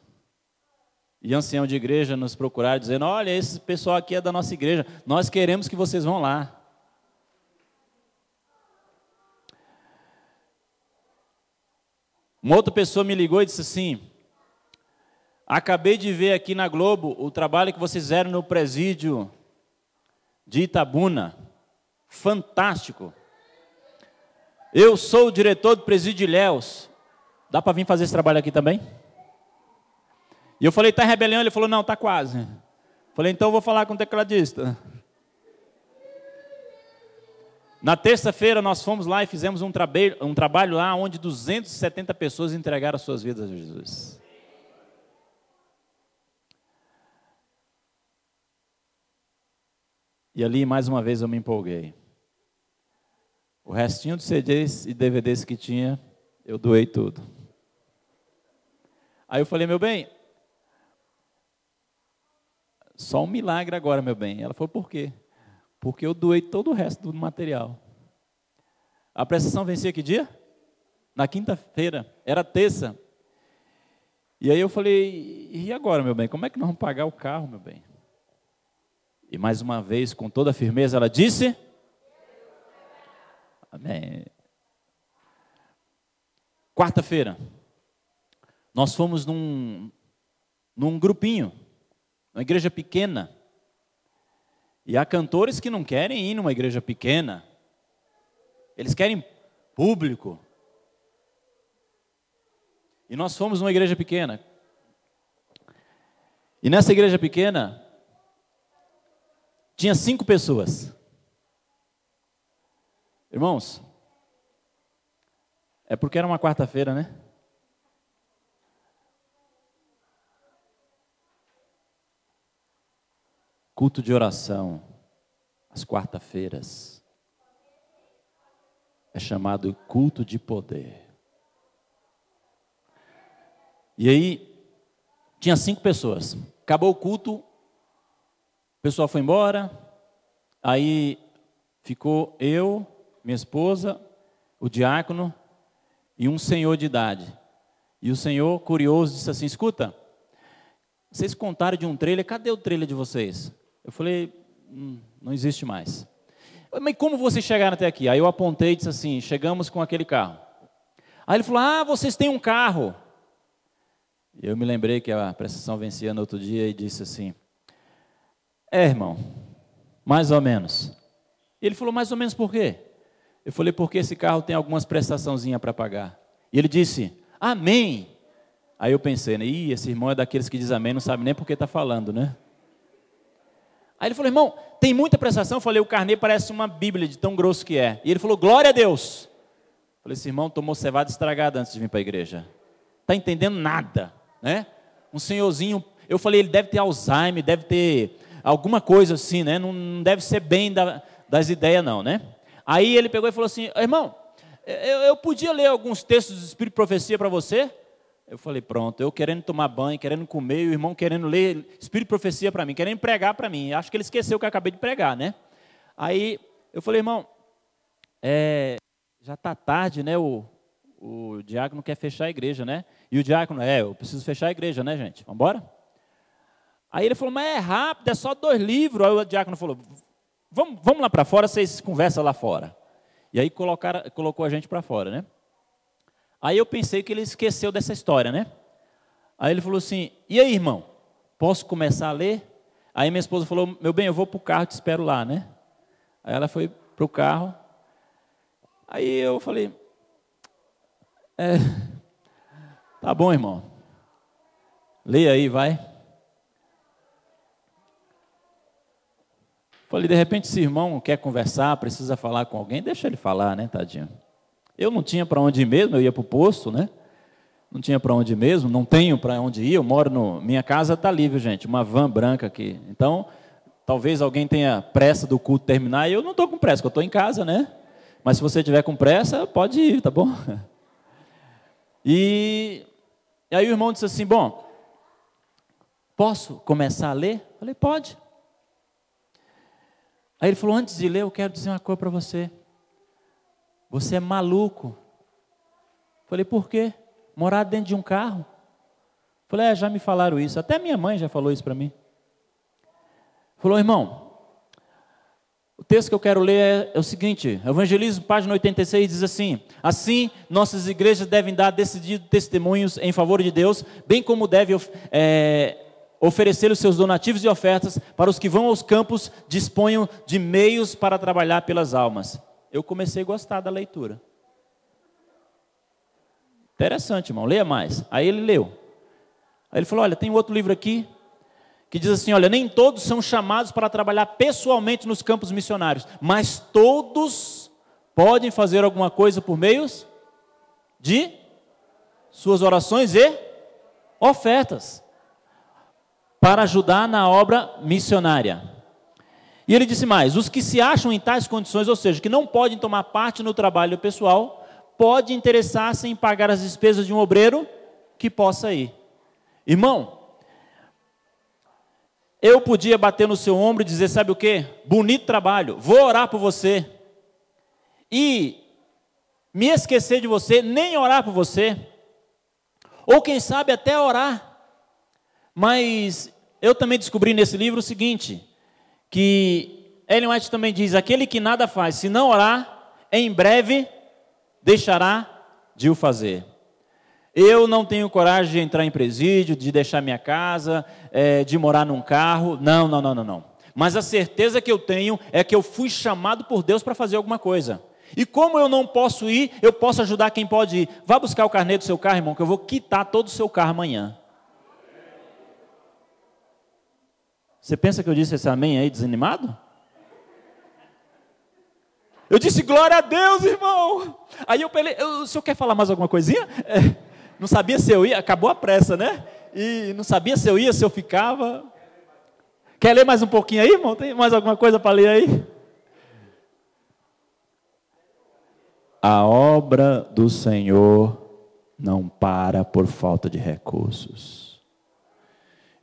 e ancião de igreja nos procuraram dizendo: Olha, esse pessoal aqui é da nossa igreja, nós queremos que vocês vão lá. Uma outra pessoa me ligou e disse assim: Acabei de ver aqui na Globo o trabalho que vocês fizeram no presídio de Itabuna. Fantástico. Eu sou o diretor do presídio de Ilhéus. Dá para vir fazer esse trabalho aqui também? E eu falei, está em rebelião? Ele falou, não, está quase. Falei, então eu vou falar com o tecladista. Na terça-feira nós fomos lá e fizemos um, trabalho, um trabalho lá onde 270 pessoas entregaram as suas vidas a Jesus. E ali mais uma vez eu me empolguei. O restinho de CDs e DVDs que tinha, eu doei tudo. Aí eu falei, meu bem, só um milagre agora, meu bem. Ela falou, por quê? Porque eu doei todo o resto do material. A prestação vencia que dia? Na quinta-feira, era terça. E aí eu falei, e agora, meu bem, como é que nós vamos pagar o carro, meu bem? E mais uma vez, com toda firmeza, ela disse: Amém. Quarta-feira, nós fomos num, num grupinho, uma igreja pequena. E há cantores que não querem ir numa igreja pequena, eles querem público. E nós fomos numa igreja pequena. E nessa igreja pequena, tinha cinco pessoas. Irmãos, é porque era uma quarta-feira, né? Culto de oração, às quarta-feiras, é chamado culto de poder. E aí, tinha cinco pessoas. Acabou o culto, o pessoal foi embora, aí ficou eu, minha esposa, o diácono e um senhor de idade. E o senhor, curioso, disse assim: Escuta, vocês contaram de um trailer, cadê o trailer de vocês? Eu falei: hum, Não existe mais. Mas como vocês chegaram até aqui? Aí eu apontei e disse assim: chegamos com aquele carro. Aí ele falou: Ah, vocês têm um carro. Eu me lembrei que a prestação vencia no outro dia e disse assim: É, irmão, mais ou menos. Ele falou: Mais ou menos por quê? Eu falei: Porque esse carro tem algumas prestaçãozinhas para pagar. E ele disse: Amém. Aí eu pensei, né? Ih, esse irmão é daqueles que diz amém, não sabe nem por que está falando, né? Aí ele falou, irmão, tem muita prestação? Eu falei, o carnê parece uma Bíblia de tão grosso que é. E ele falou, glória a Deus. Eu falei, esse irmão tomou cevada estragada antes de vir para a igreja. Está entendendo nada, né? Um senhorzinho, eu falei, ele deve ter Alzheimer, deve ter alguma coisa assim, né? Não deve ser bem da, das ideias, não, né? Aí ele pegou e falou assim, irmão, eu, eu podia ler alguns textos do Espírito de Profecia para você? Eu falei, pronto, eu querendo tomar banho, querendo comer, o irmão querendo ler Espírito de Profecia para mim, querendo pregar para mim. Acho que ele esqueceu que eu acabei de pregar, né? Aí eu falei, irmão, é, já está tarde, né? O, o diácono quer fechar a igreja, né? E o diácono, é, eu preciso fechar a igreja, né, gente? Vamos embora? Aí ele falou, mas é rápido, é só dois livros. Aí o diácono falou, vamos, vamos lá para fora, vocês conversam lá fora. E aí colocaram, colocou a gente para fora, né? Aí eu pensei que ele esqueceu dessa história, né? Aí ele falou assim: E aí, irmão, posso começar a ler? Aí minha esposa falou: Meu bem, eu vou para o carro, te espero lá, né? Aí ela foi para o carro. Aí eu falei: é, Tá bom, irmão. Leia aí, vai. Falei, de repente, se irmão quer conversar, precisa falar com alguém, deixa ele falar, né, tadinho? Eu não tinha para onde ir mesmo, eu ia para o posto, né? Não tinha para onde ir mesmo, não tenho para onde ir, eu moro no. Minha casa está livre, gente, uma van branca aqui. Então, talvez alguém tenha pressa do culto terminar, e eu não estou com pressa, porque eu estou em casa, né? Mas se você tiver com pressa, pode ir, tá bom? E, e aí o irmão disse assim: Bom, posso começar a ler? Eu falei: Pode. Aí ele falou: Antes de ler, eu quero dizer uma coisa para você. Você é maluco. Falei, por quê? Morar dentro de um carro? Falei, é, já me falaram isso. Até minha mãe já falou isso para mim. Falou, irmão, o texto que eu quero ler é, é, o seguinte: Evangelismo, página 86, diz assim: Assim, nossas igrejas devem dar decididos testemunhos em favor de Deus, bem como devem é, oferecer os seus donativos e ofertas para os que vão aos campos, disponham de meios para trabalhar pelas almas eu comecei a gostar da leitura. Interessante, irmão, leia mais. Aí ele leu. Aí ele falou: Olha, tem outro livro aqui que diz assim: Olha, nem todos são chamados para trabalhar pessoalmente nos campos missionários, mas todos podem fazer alguma coisa por meios de suas orações e ofertas para ajudar na obra missionária. E ele disse mais: os que se acham em tais condições, ou seja, que não podem tomar parte no trabalho pessoal, pode interessar-se em pagar as despesas de um obreiro que possa ir. Irmão, eu podia bater no seu ombro e dizer: sabe o que? Bonito trabalho, vou orar por você. E me esquecer de você, nem orar por você. Ou quem sabe até orar. Mas eu também descobri nesse livro o seguinte: que Ellen White também diz: aquele que nada faz, se não orar, em breve deixará de o fazer. Eu não tenho coragem de entrar em presídio, de deixar minha casa, é, de morar num carro. Não, não, não, não, não. Mas a certeza que eu tenho é que eu fui chamado por Deus para fazer alguma coisa. E como eu não posso ir, eu posso ajudar quem pode ir. Vá buscar o carnê do seu carro, irmão, que eu vou quitar todo o seu carro amanhã. Você pensa que eu disse esse amém aí desanimado? Eu disse glória a Deus, irmão. Aí eu falei, o senhor quer falar mais alguma coisinha? É, não sabia se eu ia, acabou a pressa, né? E não sabia se eu ia, se eu ficava. Quer ler mais um pouquinho aí, irmão? Tem mais alguma coisa para ler aí? A obra do Senhor não para por falta de recursos.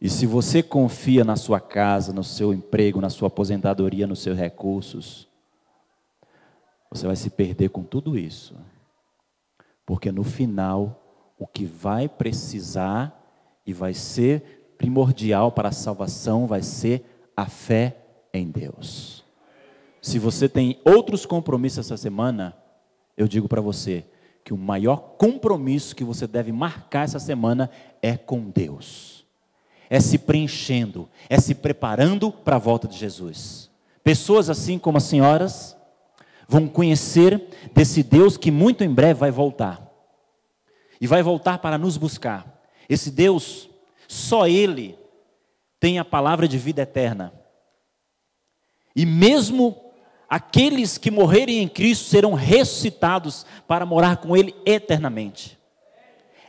E se você confia na sua casa, no seu emprego, na sua aposentadoria, nos seus recursos, você vai se perder com tudo isso. Porque no final, o que vai precisar e vai ser primordial para a salvação vai ser a fé em Deus. Se você tem outros compromissos essa semana, eu digo para você que o maior compromisso que você deve marcar essa semana é com Deus. É se preenchendo, é se preparando para a volta de Jesus. Pessoas assim como as senhoras vão conhecer desse Deus que muito em breve vai voltar. E vai voltar para nos buscar. Esse Deus, só Ele tem a palavra de vida eterna. E mesmo aqueles que morrerem em Cristo serão ressuscitados para morar com Ele eternamente.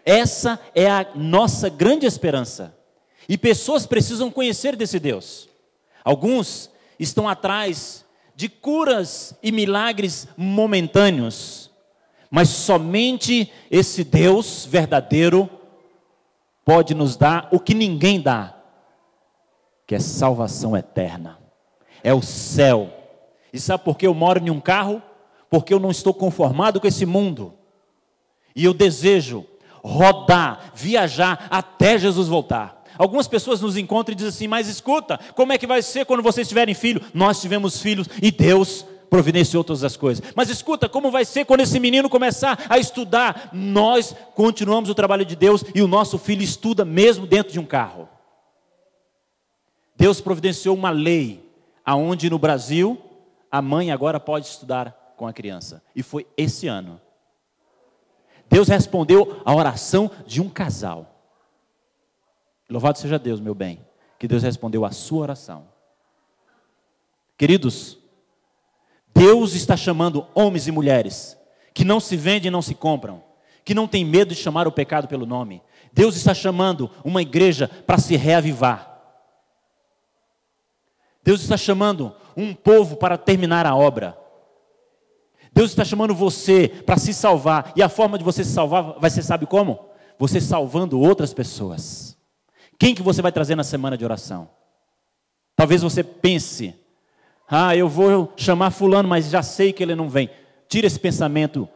Essa é a nossa grande esperança. E pessoas precisam conhecer desse Deus. Alguns estão atrás de curas e milagres momentâneos, mas somente esse Deus verdadeiro pode nos dar o que ninguém dá, que é salvação eterna. É o céu e sabe por que eu moro em um carro? Porque eu não estou conformado com esse mundo. E eu desejo rodar, viajar até Jesus voltar. Algumas pessoas nos encontram e dizem assim: Mas escuta, como é que vai ser quando vocês tiverem filho? Nós tivemos filhos e Deus providenciou todas as coisas. Mas escuta, como vai ser quando esse menino começar a estudar? Nós continuamos o trabalho de Deus e o nosso filho estuda mesmo dentro de um carro. Deus providenciou uma lei aonde no Brasil a mãe agora pode estudar com a criança. E foi esse ano. Deus respondeu a oração de um casal. Louvado seja Deus, meu bem, que Deus respondeu a sua oração. Queridos, Deus está chamando homens e mulheres que não se vendem e não se compram, que não têm medo de chamar o pecado pelo nome. Deus está chamando uma igreja para se reavivar. Deus está chamando um povo para terminar a obra. Deus está chamando você para se salvar, e a forma de você se salvar vai ser, sabe como? Você salvando outras pessoas. Quem que você vai trazer na semana de oração? Talvez você pense, ah, eu vou chamar fulano, mas já sei que ele não vem. Tira esse pensamento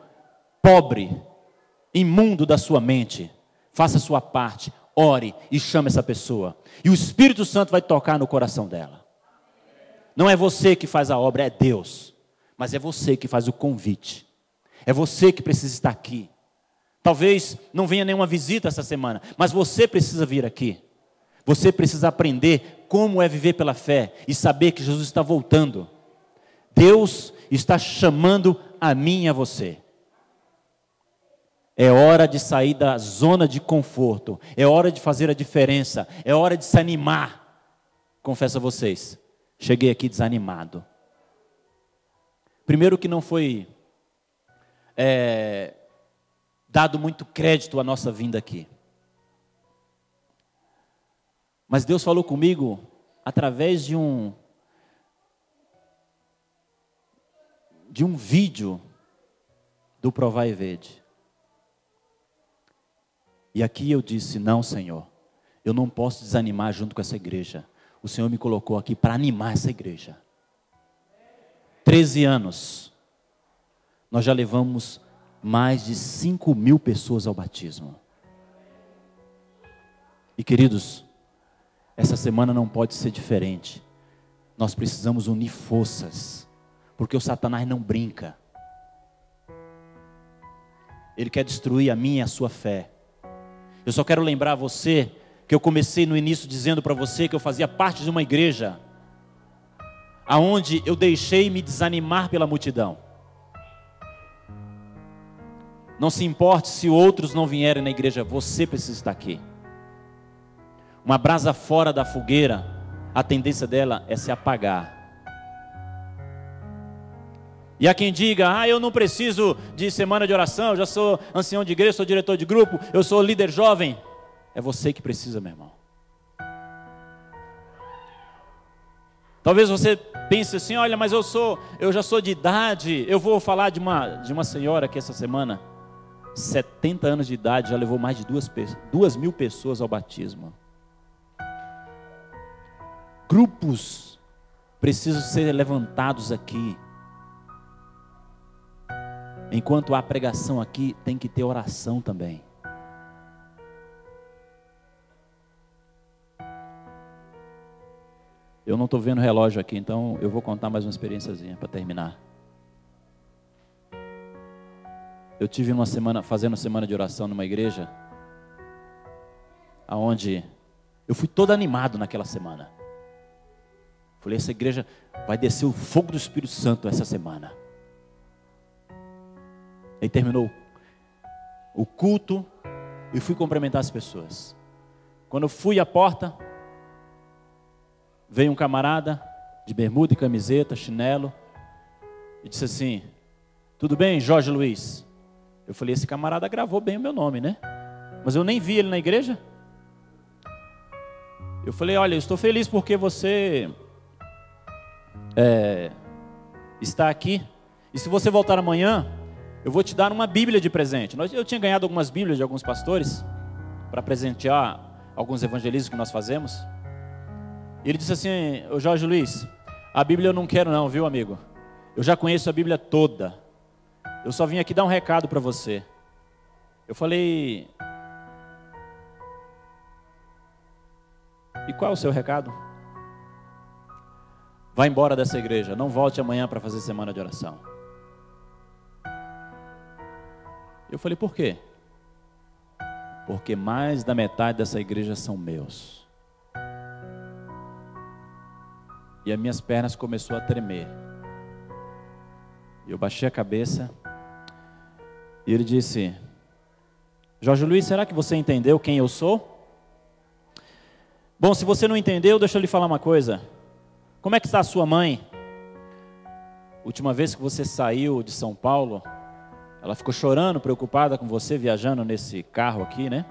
pobre, imundo da sua mente. Faça a sua parte, ore e chame essa pessoa. E o Espírito Santo vai tocar no coração dela. Não é você que faz a obra, é Deus. Mas é você que faz o convite. É você que precisa estar aqui. Talvez não venha nenhuma visita essa semana, mas você precisa vir aqui. Você precisa aprender como é viver pela fé e saber que Jesus está voltando. Deus está chamando a mim e a você. É hora de sair da zona de conforto. É hora de fazer a diferença. É hora de se animar. Confesso a vocês, cheguei aqui desanimado. Primeiro, que não foi é, dado muito crédito à nossa vinda aqui. Mas Deus falou comigo através de um de um vídeo do Provai e Vede. E aqui eu disse: Não, Senhor, eu não posso desanimar junto com essa igreja o Senhor me colocou aqui para animar essa igreja. Treze anos, nós já levamos mais de cinco mil pessoas ao batismo. E queridos, essa semana não pode ser diferente. Nós precisamos unir forças, porque o Satanás não brinca. Ele quer destruir a minha e a sua fé. Eu só quero lembrar você que eu comecei no início dizendo para você que eu fazia parte de uma igreja aonde eu deixei me desanimar pela multidão. Não se importe se outros não vierem na igreja, você precisa estar aqui. Uma brasa fora da fogueira, a tendência dela é se apagar. E há quem diga: Ah, eu não preciso de semana de oração, eu já sou ancião de igreja, sou diretor de grupo, eu sou líder jovem. É você que precisa, meu irmão. Talvez você pense assim, olha, mas eu sou, eu já sou de idade. Eu vou falar de uma de uma senhora que essa semana, 70 anos de idade, já levou mais de duas, duas mil pessoas ao batismo. Grupos precisam ser levantados aqui. Enquanto há pregação aqui, tem que ter oração também. Eu não estou vendo relógio aqui, então eu vou contar mais uma experiênciazinha para terminar. Eu tive uma semana fazendo uma semana de oração numa igreja, aonde eu fui todo animado naquela semana. Falei, essa igreja vai descer o fogo do Espírito Santo essa semana. Aí terminou o culto e fui cumprimentar as pessoas. Quando eu fui à porta, veio um camarada de bermuda e camiseta, chinelo, e disse assim: Tudo bem, Jorge Luiz? Eu falei: Esse camarada gravou bem o meu nome, né? Mas eu nem vi ele na igreja. Eu falei: Olha, eu estou feliz porque você é, está aqui. E se você voltar amanhã, eu vou te dar uma Bíblia de presente. Eu tinha ganhado algumas Bíblias de alguns pastores para presentear alguns evangelistas que nós fazemos. E ele disse assim: Ô Jorge Luiz, a Bíblia eu não quero, não, viu, amigo? Eu já conheço a Bíblia toda. Eu só vim aqui dar um recado para você. Eu falei: E qual é o seu recado? Vá embora dessa igreja, não volte amanhã para fazer semana de oração. Eu falei, por quê? Porque mais da metade dessa igreja são meus. E as minhas pernas começou a tremer. Eu baixei a cabeça e ele disse: Jorge Luiz, será que você entendeu quem eu sou? Bom, se você não entendeu, deixa eu lhe falar uma coisa. Como é que está a sua mãe? Última vez que você saiu de São Paulo, ela ficou chorando, preocupada com você viajando nesse carro aqui, né?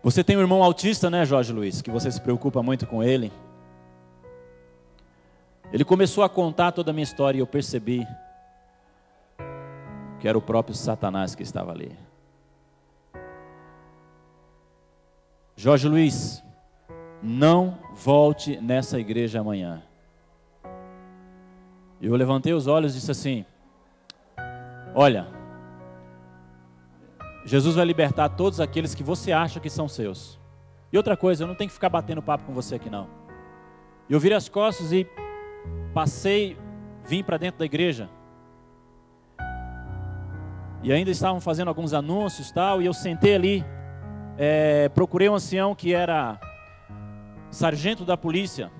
Você tem um irmão autista, né, Jorge Luiz? Que você se preocupa muito com ele. Ele começou a contar toda a minha história e eu percebi que era o próprio Satanás que estava ali. Jorge Luiz, não volte nessa igreja amanhã. Eu levantei os olhos e disse assim: Olha, Jesus vai libertar todos aqueles que você acha que são seus. E outra coisa, eu não tenho que ficar batendo papo com você aqui não. Eu virei as costas e passei, vim para dentro da igreja. E ainda estavam fazendo alguns anúncios tal, e eu sentei ali, é, procurei um ancião que era sargento da polícia.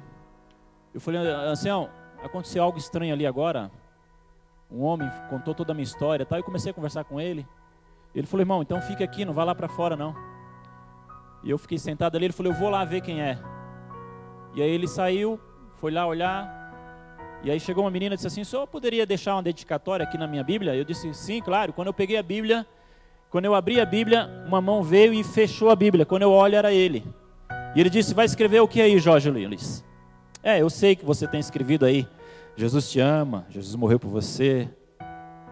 Eu falei, ancião, aconteceu algo estranho ali agora. Um homem contou toda a minha história, tal. Eu comecei a conversar com ele. Ele falou, irmão, então fica aqui, não vá lá para fora não. E eu fiquei sentado ali. Ele falou, eu vou lá ver quem é. E aí ele saiu, foi lá olhar. E aí chegou uma menina e disse assim: "Só poderia deixar uma dedicatória aqui na minha Bíblia?" Eu disse: "Sim, claro". Quando eu peguei a Bíblia, quando eu abri a Bíblia, uma mão veio e fechou a Bíblia. Quando eu olho era ele. E ele disse: Vai escrever o que aí, Jorge Luiz? É, eu sei que você tem escrevido aí. Jesus te ama, Jesus morreu por você.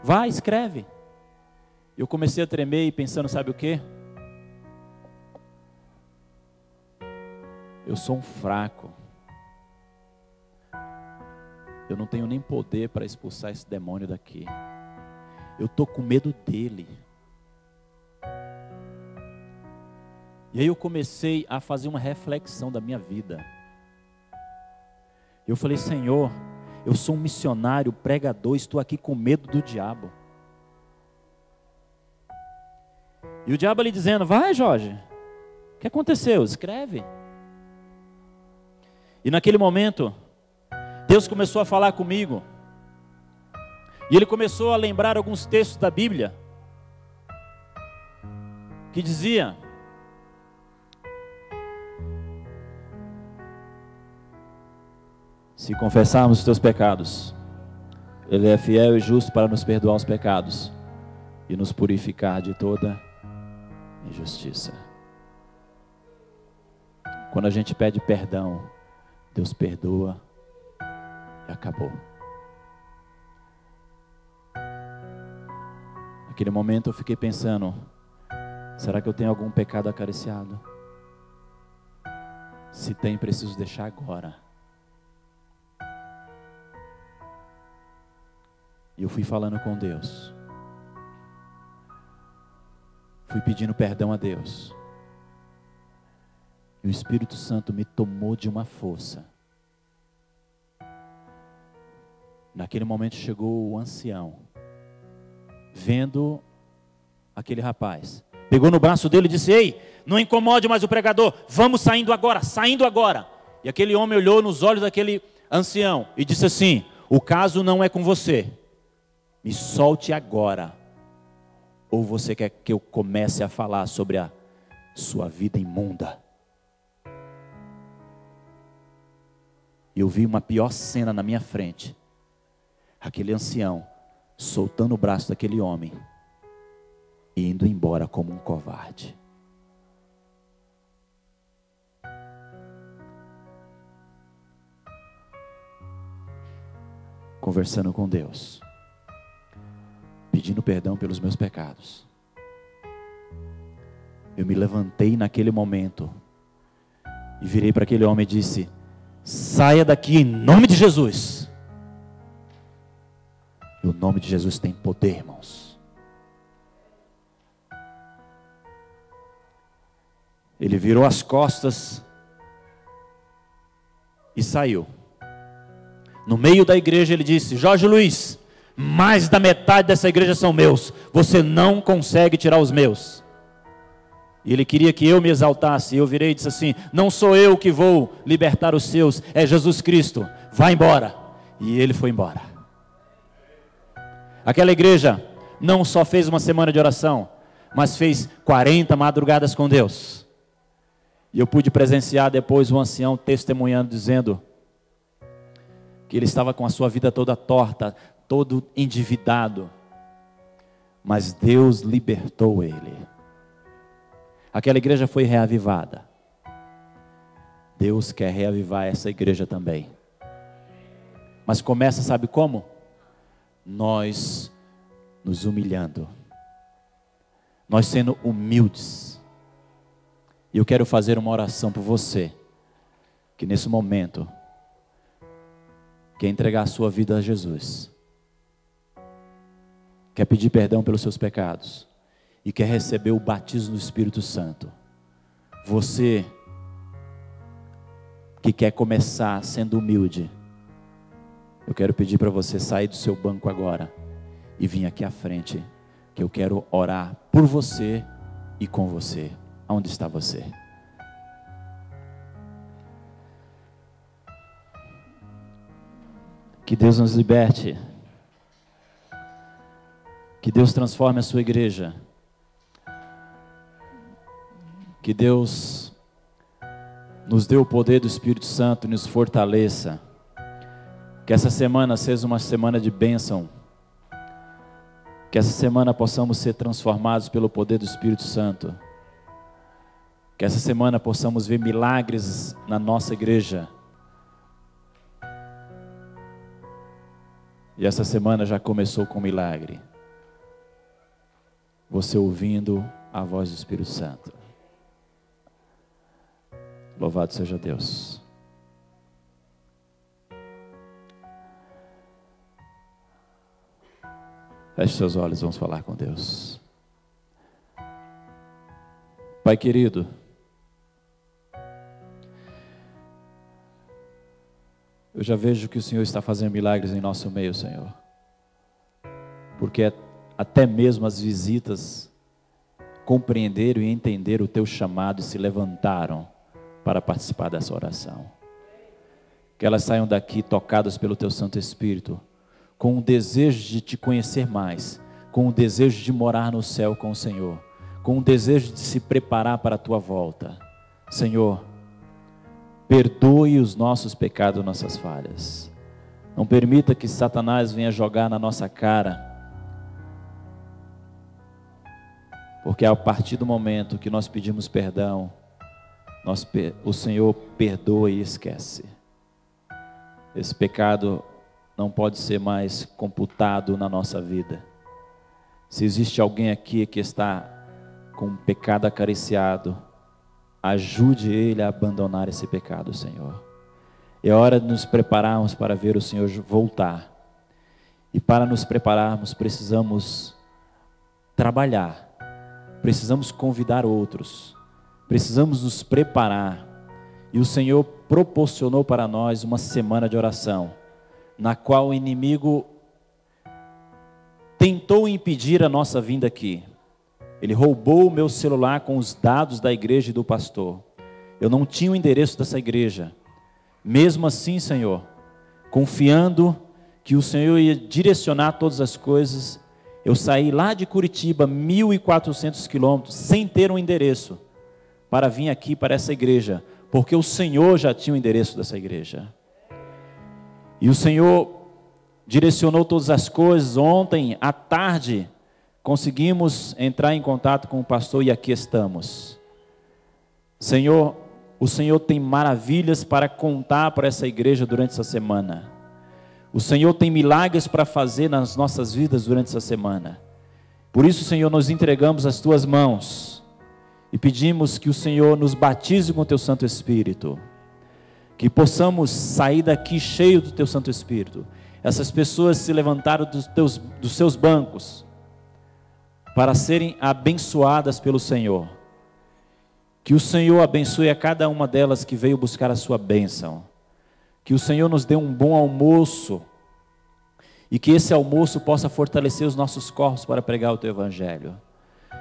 Vai, escreve. Eu comecei a tremer e pensando, sabe o que? Eu sou um fraco. Eu não tenho nem poder para expulsar esse demônio daqui. Eu estou com medo dele. E aí eu comecei a fazer uma reflexão da minha vida. Eu falei, Senhor, eu sou um missionário, pregador, estou aqui com medo do diabo. E o diabo ali dizendo: Vai, Jorge, o que aconteceu? Escreve. E naquele momento, Deus começou a falar comigo. E ele começou a lembrar alguns textos da Bíblia que dizia Se confessarmos os teus pecados, Ele é fiel e justo para nos perdoar os pecados e nos purificar de toda injustiça. Quando a gente pede perdão, Deus perdoa e acabou. Naquele momento eu fiquei pensando: será que eu tenho algum pecado acariciado? Se tem, preciso deixar agora. E eu fui falando com Deus. Fui pedindo perdão a Deus. E o Espírito Santo me tomou de uma força. Naquele momento chegou o ancião, vendo aquele rapaz. Pegou no braço dele e disse: Ei, não incomode mais o pregador, vamos saindo agora, saindo agora. E aquele homem olhou nos olhos daquele ancião e disse assim: O caso não é com você, me solte agora. Ou você quer que eu comece a falar sobre a sua vida imunda? Eu vi uma pior cena na minha frente. Aquele ancião soltando o braço daquele homem e indo embora como um covarde. Conversando com Deus, pedindo perdão pelos meus pecados. Eu me levantei naquele momento e virei para aquele homem e disse: Saia daqui em nome de Jesus. E o nome de Jesus tem poder, irmãos. Ele virou as costas e saiu. No meio da igreja ele disse: Jorge Luiz, mais da metade dessa igreja são meus. Você não consegue tirar os meus. E ele queria que eu me exaltasse. Eu virei e disse assim: Não sou eu que vou libertar os seus, é Jesus Cristo. Vá embora. E ele foi embora. Aquela igreja não só fez uma semana de oração, mas fez 40 madrugadas com Deus. E eu pude presenciar depois um ancião testemunhando, dizendo que ele estava com a sua vida toda torta, todo endividado, mas Deus libertou ele. Aquela igreja foi reavivada. Deus quer reavivar essa igreja também. Mas começa, sabe como? Nós nos humilhando, nós sendo humildes. E eu quero fazer uma oração por você, que nesse momento quer entregar a sua vida a Jesus, quer pedir perdão pelos seus pecados e quer receber o batismo do Espírito Santo. Você que quer começar sendo humilde, eu quero pedir para você sair do seu banco agora e vir aqui à frente, que eu quero orar por você e com você. Onde está você? Que Deus nos liberte. Que Deus transforme a sua igreja. Que Deus nos dê o poder do Espírito Santo e nos fortaleça. Que essa semana seja uma semana de bênção. Que essa semana possamos ser transformados pelo poder do Espírito Santo. Que essa semana possamos ver milagres na nossa igreja. E essa semana já começou com milagre. Você ouvindo a voz do Espírito Santo. Louvado seja Deus. Feche seus olhos, vamos falar com Deus. Pai querido, eu já vejo que o Senhor está fazendo milagres em nosso meio, Senhor. Porque até mesmo as visitas compreenderam e entenderam o teu chamado e se levantaram para participar dessa oração. Que elas saiam daqui tocadas pelo Teu Santo Espírito, com o desejo de te conhecer mais, com o desejo de morar no céu com o Senhor, com o desejo de se preparar para a Tua volta. Senhor, perdoe os nossos pecados, nossas falhas. Não permita que Satanás venha jogar na nossa cara. Porque a partir do momento que nós pedimos perdão, nós, o Senhor perdoa e esquece. Esse pecado não pode ser mais computado na nossa vida. Se existe alguém aqui que está com um pecado acariciado, ajude ele a abandonar esse pecado, Senhor. É hora de nos prepararmos para ver o Senhor voltar. E para nos prepararmos, precisamos trabalhar, precisamos convidar outros Precisamos nos preparar. E o Senhor proporcionou para nós uma semana de oração, na qual o inimigo tentou impedir a nossa vinda aqui. Ele roubou o meu celular com os dados da igreja e do pastor. Eu não tinha o endereço dessa igreja. Mesmo assim, Senhor, confiando que o Senhor ia direcionar todas as coisas, eu saí lá de Curitiba, 1.400 quilômetros, sem ter um endereço, para vir aqui para essa igreja, porque o Senhor já tinha o endereço dessa igreja. E o Senhor direcionou todas as coisas. Ontem, à tarde, conseguimos entrar em contato com o pastor e aqui estamos. Senhor, o Senhor tem maravilhas para contar para essa igreja durante essa semana. O Senhor tem milagres para fazer nas nossas vidas durante essa semana. Por isso, Senhor, nós entregamos as tuas mãos e pedimos que o Senhor nos batize com o teu Santo Espírito. Que possamos sair daqui cheio do teu Santo Espírito. Essas pessoas se levantaram dos, teus, dos seus bancos para serem abençoadas pelo Senhor. Que o Senhor abençoe a cada uma delas que veio buscar a sua bênção. Que o Senhor nos dê um bom almoço e que esse almoço possa fortalecer os nossos corpos para pregar o teu evangelho.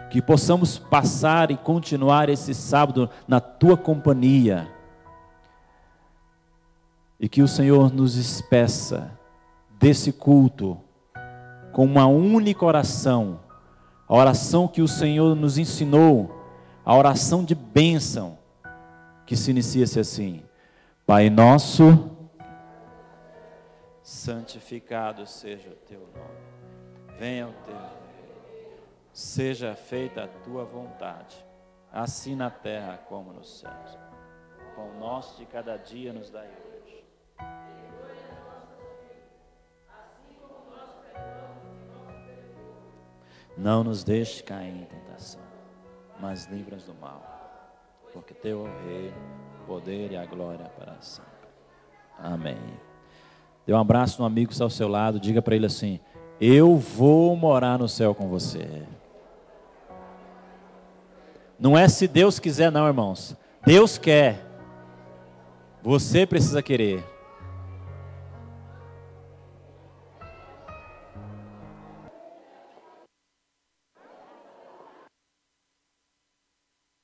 Que possamos passar e continuar esse sábado na tua companhia e que o Senhor nos espeça desse culto com uma única oração, a oração que o Senhor nos ensinou, a oração de bênção, que se inicia-se assim: Pai nosso, santificado seja o teu nome, venha o teu seja feita a tua vontade, assim na terra como nos céus. O nosso de cada dia nos dai hoje Não nos deixe cair em tentação, mas livra-nos do mal. Porque teu é o reino, o poder e a glória para sempre. Amém. Dê um abraço no amigo que está ao seu lado, diga para ele assim: Eu vou morar no céu com você. Não é se Deus quiser, não, irmãos. Deus quer. Você precisa querer.